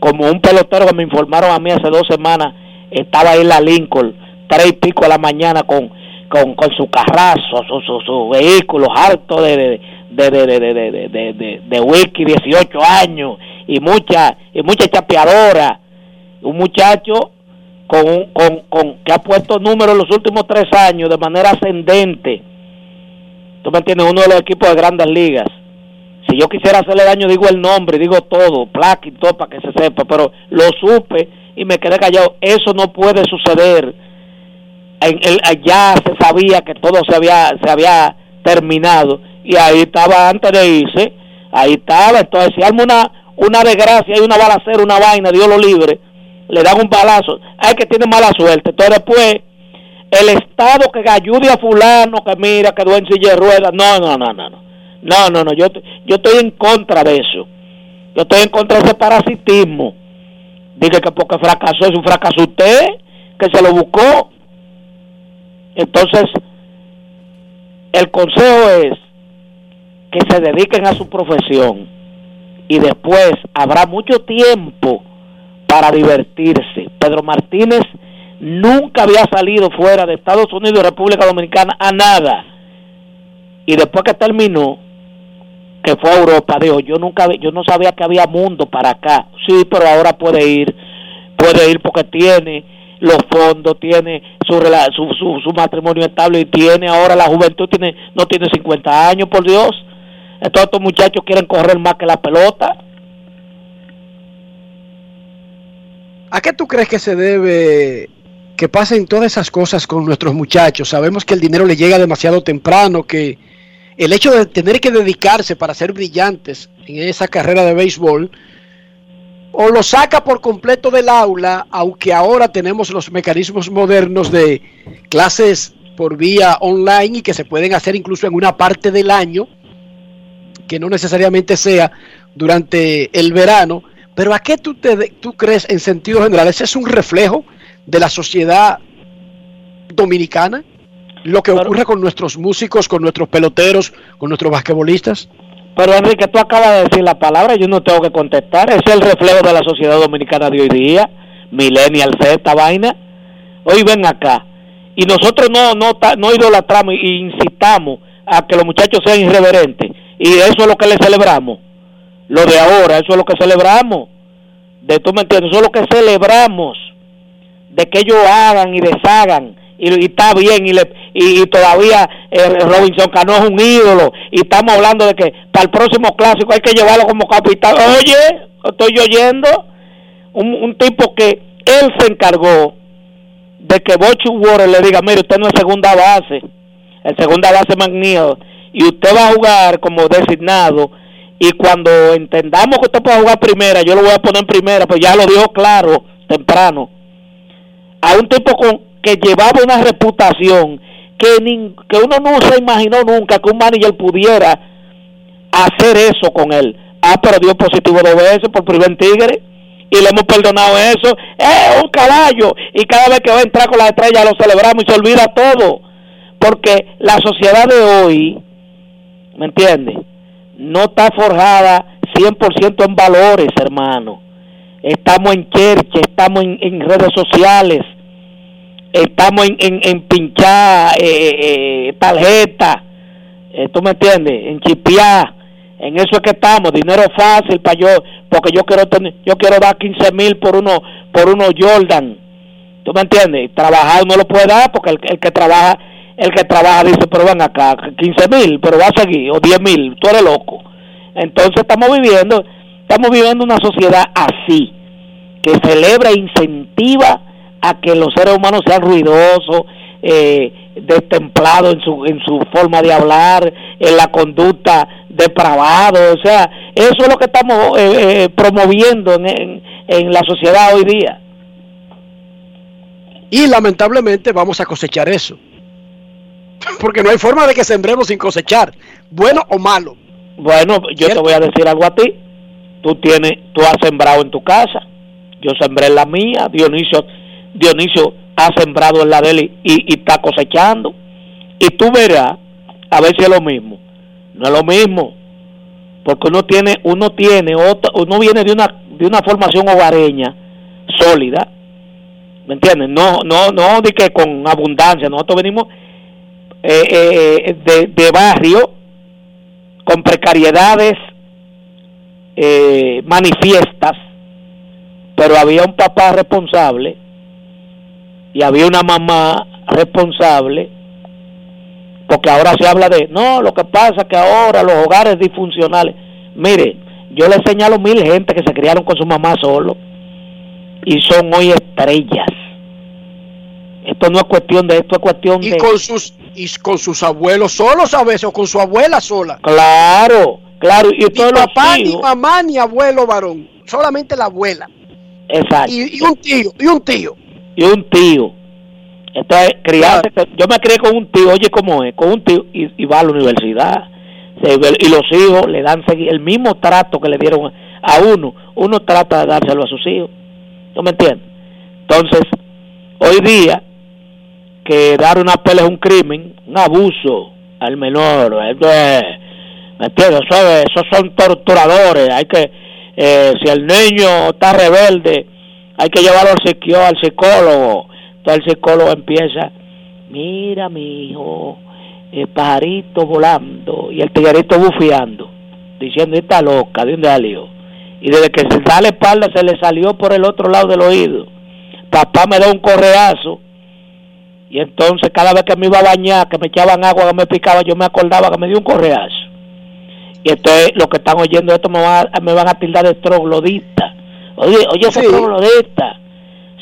como un pelotero que me informaron a mí hace dos semanas, estaba ahí en la Lincoln, tres y pico de la mañana con, con, con su carrazo, sus su, su vehículos altos de, de, de, de, de, de, de, de whisky, 18 años, y mucha, y mucha chapeadora, un muchacho con, con, con, que ha puesto números los últimos tres años de manera ascendente. Tú me entiendes, uno de los equipos de grandes ligas. Si yo quisiera hacerle daño, digo el nombre, digo todo, placa y todo para que se sepa, pero lo supe y me quedé callado. Eso no puede suceder en el, ya se sabía que todo se había, se había terminado y ahí estaba antes de irse, ahí estaba. Entonces, si arma una, una desgracia, hay una balacera, una vaina, Dios lo libre, le dan un balazo. Hay que tiene mala suerte. Entonces, después, el Estado que ayude a Fulano, que mira, que en silla de. No, no, no, no. no. No, no, no, yo, yo estoy en contra de eso. Yo estoy en contra de ese parasitismo. Dije que porque fracasó, es un fracaso usted, que se lo buscó. Entonces, el consejo es que se dediquen a su profesión y después habrá mucho tiempo para divertirse. Pedro Martínez nunca había salido fuera de Estados Unidos y República Dominicana a nada. Y después que terminó, que fue a Europa, dijo, yo nunca yo no sabía que había mundo para acá. Sí, pero ahora puede ir, puede ir porque tiene los fondos, tiene su, su, su matrimonio estable y tiene ahora la juventud, tiene no tiene 50 años, por Dios. Entonces estos muchachos quieren correr más que la pelota. ¿A qué tú crees que se debe que pasen todas esas cosas con nuestros muchachos? Sabemos que el dinero le llega demasiado temprano, que el hecho de tener que dedicarse para ser brillantes en esa carrera de béisbol, o lo saca por completo del aula, aunque ahora tenemos los mecanismos modernos de clases por vía online y que se pueden hacer incluso en una parte del año, que no necesariamente sea durante el verano. Pero ¿a qué tú, te, tú crees en sentido general? ¿Ese es un reflejo de la sociedad dominicana? Lo que ocurre con nuestros músicos, con nuestros peloteros, con nuestros basquetbolistas. Pero Enrique, tú acabas de decir la palabra, yo no tengo que contestar. Es el reflejo de la sociedad dominicana de hoy día, millennial Z, esta vaina. Hoy ven acá. Y nosotros no no no idolatramos y incitamos a que los muchachos sean irreverentes. Y eso es lo que le celebramos. Lo de ahora, eso es lo que celebramos. De tú me entiendes, eso es lo que celebramos. De que ellos hagan y deshagan. Y, y está bien, y, le, y, todavía eh, Robinson Cano es un ídolo. Y estamos hablando de que para el próximo clásico hay que llevarlo como capitán. Oye, estoy oyendo. Un, un tipo que él se encargó de que Bochu Water le diga, mire, usted no es segunda base, el segunda base McNeil, y usted va a jugar como designado, y cuando entendamos que usted puede jugar primera, yo lo voy a poner en primera, pues ya lo dijo claro, temprano, a un tipo con llevaba una reputación que, que uno no se imaginó nunca que un manager pudiera hacer eso con él. Ah, pero dio positivo dos veces por primer tigre y le hemos perdonado eso. Es un caballo y cada vez que va a entrar con la estrella lo celebramos y se olvida todo. Porque la sociedad de hoy, ¿me entiendes? No está forjada 100% en valores, hermano. Estamos en cherche, estamos en redes sociales, estamos en, en, en pinchar eh, eh, tarjeta, eh, ¿tú me entiendes? En chipear, en eso es que estamos, dinero fácil para yo, porque yo quiero tener, yo quiero dar 15 mil por uno, por uno Jordan, ¿tú me entiendes? Trabajar no lo puede dar porque el, el que trabaja, el que trabaja dice, pero ven acá, 15 mil, pero va a seguir, o 10 mil, tú eres loco. Entonces estamos viviendo, estamos viviendo una sociedad así, que celebra e incentiva a que los seres humanos sean ruidosos, eh, destemplado en su, en su forma de hablar, en la conducta depravado, o sea, eso es lo que estamos eh, eh, promoviendo en, en, en la sociedad hoy día. Y lamentablemente vamos a cosechar eso. Porque no hay forma de que sembremos sin cosechar, bueno o malo. Bueno, yo te voy a decir algo a ti. Tú tienes, tú has sembrado en tu casa. Yo sembré en la mía. Dionisio, Dionisio ha sembrado en la de y, está cosechando. Y tú verás a ver si es lo mismo. No es lo mismo, porque uno tiene, uno tiene otra, uno viene de una de una formación hogareña sólida, ¿me entiendes? No, no, no de que con abundancia. Nosotros venimos eh, eh, de, de barrio con precariedades eh, manifiestas, pero había un papá responsable y había una mamá responsable, porque ahora se habla de, no, lo que pasa es que ahora los hogares disfuncionales, mire, yo le señalo mil gente que se criaron con su mamá solo y son hoy estrellas. Esto no es cuestión de esto, es cuestión y de... Con sus, y con sus abuelos solos a veces, o con su abuela sola. Claro, claro. Y ni papá, ni mamá, ni abuelo varón. Solamente la abuela. Exacto. Y, y un tío, y un tío. Y un tío. Entonces, criarse, yo me crié con un tío, oye cómo es, con un tío y, y va a la universidad. Se Y los hijos le dan el mismo trato que le dieron a uno, uno trata de dárselo a sus hijos. ¿No me entiendes? Entonces, hoy día, que dar una pelea es un crimen, un abuso al menor, ¿me entiendes? Eso es- esos son torturadores, hay que, eh, si el niño está rebelde, hay que llevarlo al, al psicólogo. Entonces el psicólogo empieza, mira mi hijo, el pajarito volando y el tiguerito bufiando, diciendo, está loca, ¿de dónde salió? Y desde que se da la espalda se le salió por el otro lado del oído. Papá me da un correazo y entonces cada vez que me iba a bañar, que me echaban agua, que me picaba, yo me acordaba que me dio un correazo. Y entonces los que están oyendo esto me van a, me van a tildar de troglodita. Oye, oye ese troglodita.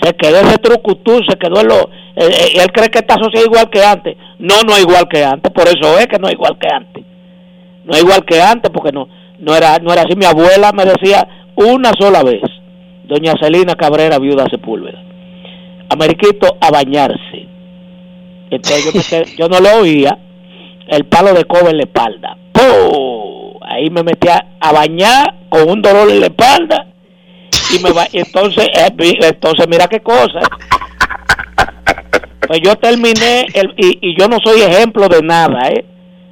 Se quedó ese trucutú, se quedó en lo... eh, eh, él cree que esta sociedad es igual que antes. No, no es igual que antes, por eso es que no es igual que antes. No es igual que antes, porque no no era no era así. Mi abuela me decía una sola vez, doña Celina Cabrera, viuda Sepúlveda, Ameriquito, a bañarse. Entonces yo, me quedé- yo no lo oía, el palo de cobre en la espalda. ¡Pum! Ahí me metía a bañar con un dolor en la espalda y me va, entonces eh, entonces mira qué cosa. Pues yo terminé el, y, y yo no soy ejemplo de nada eh.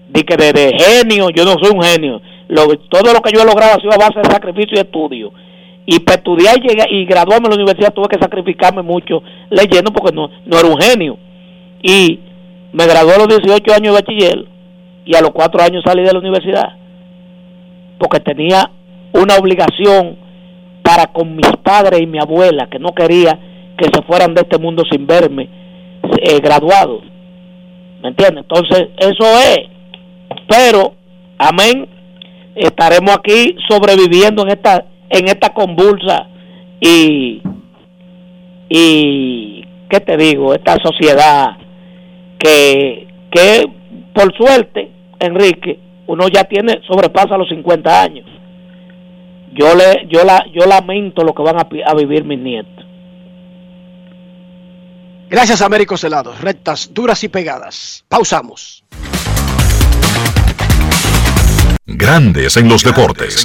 De que de, genio yo no soy un genio. Lo, todo lo que yo he logrado ha sido a base de sacrificio y estudio. Y para estudiar y, y graduarme en la universidad tuve que sacrificarme mucho leyendo porque no, no era un genio. Y me gradué a los 18 años de bachiller y a los 4 años salí de la universidad porque tenía una obligación para con mis padres y mi abuela, que no quería que se fueran de este mundo sin verme eh, graduado. ¿Me entiendes? Entonces, eso es. Pero, amén, estaremos aquí sobreviviendo en esta en esta convulsa y y qué te digo, esta sociedad que que por suerte, Enrique, uno ya tiene sobrepasa los 50 años yo le yo la yo lamento lo que van a, vivir mis nietos Gracias, Américo Celado. Rectas, duras y pegadas. Pausamos. Grandes en los deportes.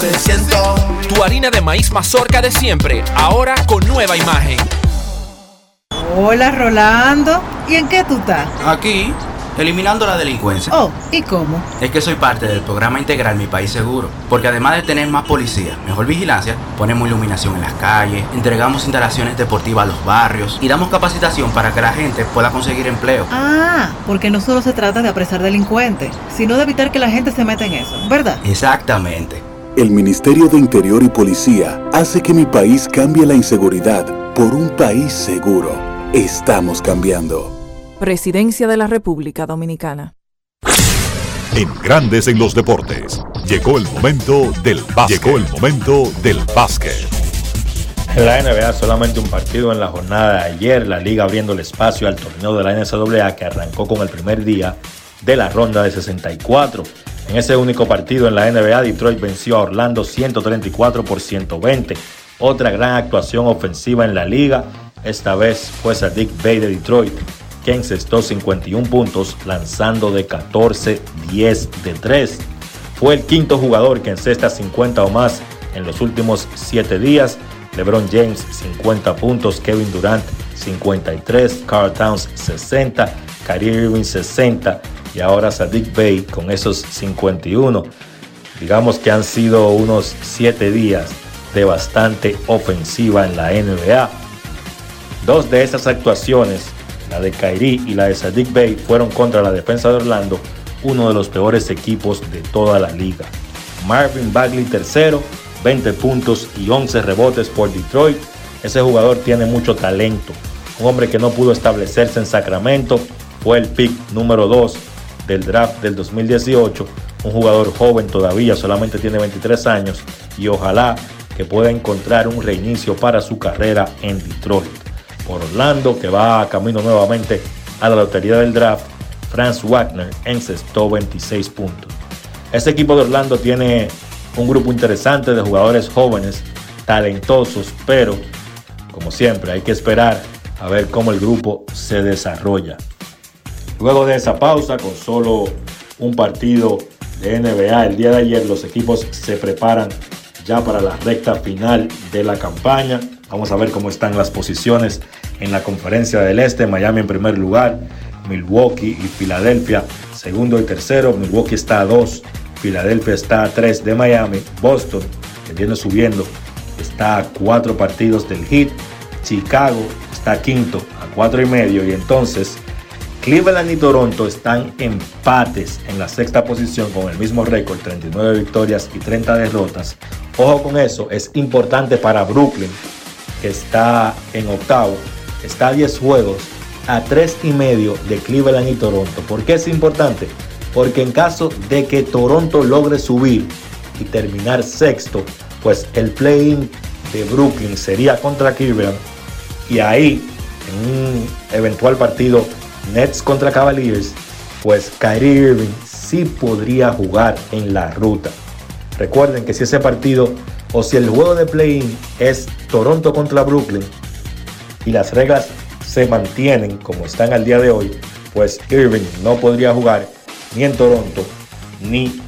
Tu harina de maíz mazorca de siempre, ahora con nueva imagen. Hola Rolando, ¿y en qué tú estás? Aquí, eliminando la delincuencia. Oh, ¿y cómo? Es que soy parte del programa integral Mi País Seguro, porque además de tener más policía, mejor vigilancia, ponemos iluminación en las calles, entregamos instalaciones deportivas a los barrios y damos capacitación para que la gente pueda conseguir empleo. Ah, porque no solo se trata de apresar delincuentes, sino de evitar que la gente se meta en eso, ¿verdad? Exactamente. El Ministerio de Interior y Policía hace que mi país cambie la inseguridad por un país seguro. Estamos cambiando. Presidencia de la República Dominicana. En Grandes en los Deportes, llegó el momento del básquet. Llegó el momento del básquet. En la NBA solamente un partido en la jornada de ayer, la liga abriendo el espacio al torneo de la NCAA que arrancó con el primer día de la ronda de 64. En ese único partido en la NBA, Detroit venció a Orlando 134 por 120. Otra gran actuación ofensiva en la liga, esta vez fue Sadiq Bay de Detroit, que encestó 51 puntos lanzando de 14, 10 de 3. Fue el quinto jugador que encesta 50 o más en los últimos 7 días. LeBron James 50 puntos, Kevin Durant 53, Carl Towns 60, Kyrie Irving 60 y ahora Sadiq Bey con esos 51. Digamos que han sido unos 7 días de bastante ofensiva en la NBA. Dos de esas actuaciones, la de Kyrie y la de Sadiq Bey, fueron contra la defensa de Orlando, uno de los peores equipos de toda la liga. Marvin Bagley tercero, 20 puntos y 11 rebotes por Detroit. Ese jugador tiene mucho talento. Un hombre que no pudo establecerse en Sacramento fue el pick número 2 del draft del 2018. Un jugador joven todavía, solamente tiene 23 años y ojalá que pueda encontrar un reinicio para su carrera en Detroit. Por Orlando, que va camino nuevamente a la lotería del draft, Franz Wagner encestó 26 puntos. Este equipo de Orlando tiene un grupo interesante de jugadores jóvenes, talentosos, pero como siempre hay que esperar a ver cómo el grupo se desarrolla. Luego de esa pausa, con solo un partido de NBA el día de ayer, los equipos se preparan ya para la recta final de la campaña. Vamos a ver cómo están las posiciones en la conferencia del Este. Miami en primer lugar, Milwaukee y Filadelfia segundo y tercero. Milwaukee está a 2, Filadelfia está a 3 de Miami. Boston, que viene subiendo, está a 4 partidos del Heat. Chicago está quinto a 4 y medio. Y entonces Cleveland y Toronto están empates en la sexta posición con el mismo récord, 39 victorias y 30 derrotas. Ojo con eso, es importante para Brooklyn, que está en octavo, está a 10 juegos, a 3 y medio de Cleveland y Toronto. ¿Por qué es importante? Porque en caso de que Toronto logre subir y terminar sexto, pues el play-in de Brooklyn sería contra Cleveland y ahí en un eventual partido Nets contra Cavaliers, pues Kyrie Irving sí podría jugar en la ruta. Recuerden que si ese partido o si el juego de play-in es Toronto contra Brooklyn y las reglas se mantienen como están al día de hoy, pues Irving no podría jugar ni en Toronto ni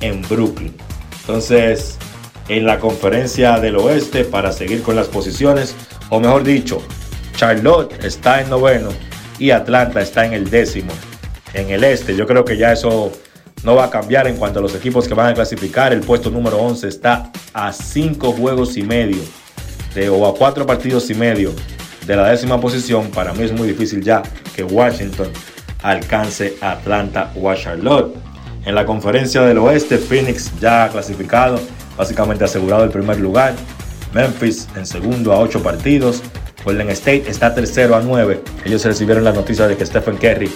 en Brooklyn. Entonces, en la conferencia del oeste, para seguir con las posiciones, o mejor dicho, Charlotte está en noveno y Atlanta está en el décimo. En el este, yo creo que ya eso no va a cambiar en cuanto a los equipos que van a clasificar. El puesto número 11 está a 5 juegos y medio de, o a 4 partidos y medio de la décima posición. Para mí es muy difícil ya que Washington alcance Atlanta o Charlotte. En la conferencia del oeste, Phoenix ya ha clasificado, básicamente asegurado el primer lugar. Memphis en segundo a 8 partidos. Golden State está tercero a 9. Ellos recibieron la noticia de que Stephen Curry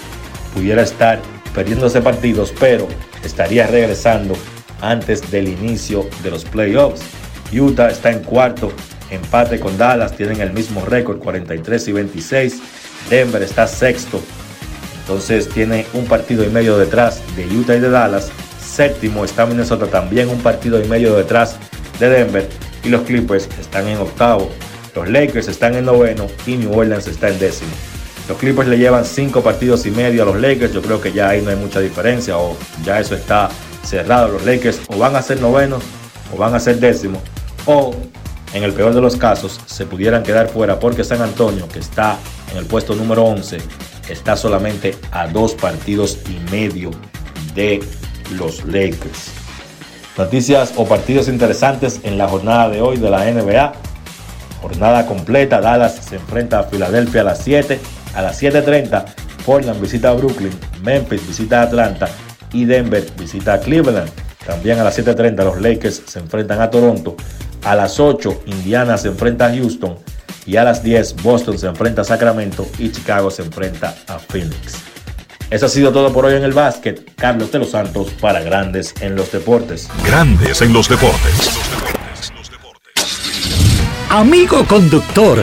pudiera estar perdiéndose partidos, pero estaría regresando antes del inicio de los playoffs. Utah está en cuarto, empate con Dallas, tienen el mismo récord, 43 y 26. Denver está sexto, entonces tiene un partido y medio detrás de Utah y de Dallas. Séptimo está Minnesota también un partido y medio detrás de Denver. Y los Clippers están en octavo. Los Lakers están en noveno y New Orleans está en décimo. Los Clippers le llevan cinco partidos y medio a los Lakers. Yo creo que ya ahí no hay mucha diferencia o ya eso está cerrado. Los Lakers o van a ser novenos o van a ser décimos. O en el peor de los casos se pudieran quedar fuera porque San Antonio, que está en el puesto número 11, está solamente a dos partidos y medio de los Lakers. Noticias o partidos interesantes en la jornada de hoy de la NBA. Jornada completa, Dallas se enfrenta a Filadelfia a las 7, a las 7.30 Portland visita a Brooklyn, Memphis visita a Atlanta y Denver visita a Cleveland. También a las 7.30 los Lakers se enfrentan a Toronto. A las 8 Indiana se enfrenta a Houston. Y a las 10 Boston se enfrenta a Sacramento y Chicago se enfrenta a Phoenix. Eso ha sido todo por hoy en el básquet. Carlos de los Santos para Grandes en los Deportes. Grandes en los Deportes. Amigo conductor,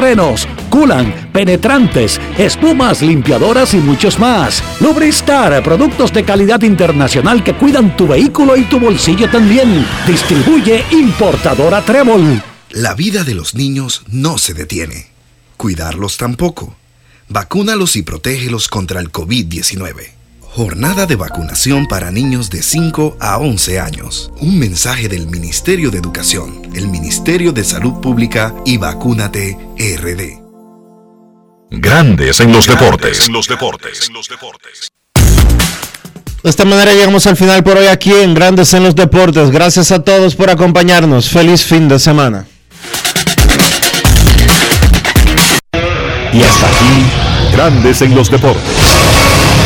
frenos, culan, penetrantes, espumas, limpiadoras y muchos más. Lubristar, productos de calidad internacional que cuidan tu vehículo y tu bolsillo también. Distribuye importadora Trébol. La vida de los niños no se detiene. Cuidarlos tampoco. Vacúnalos y protégelos contra el COVID-19. Jornada de vacunación para niños de 5 a 11 años. Un mensaje del Ministerio de Educación, el Ministerio de Salud Pública y Vacúnate RD. Grandes en los deportes. En los deportes. En los deportes. De esta manera llegamos al final por hoy aquí en Grandes en los Deportes. Gracias a todos por acompañarnos. Feliz fin de semana. Y hasta aquí, Grandes en los Deportes.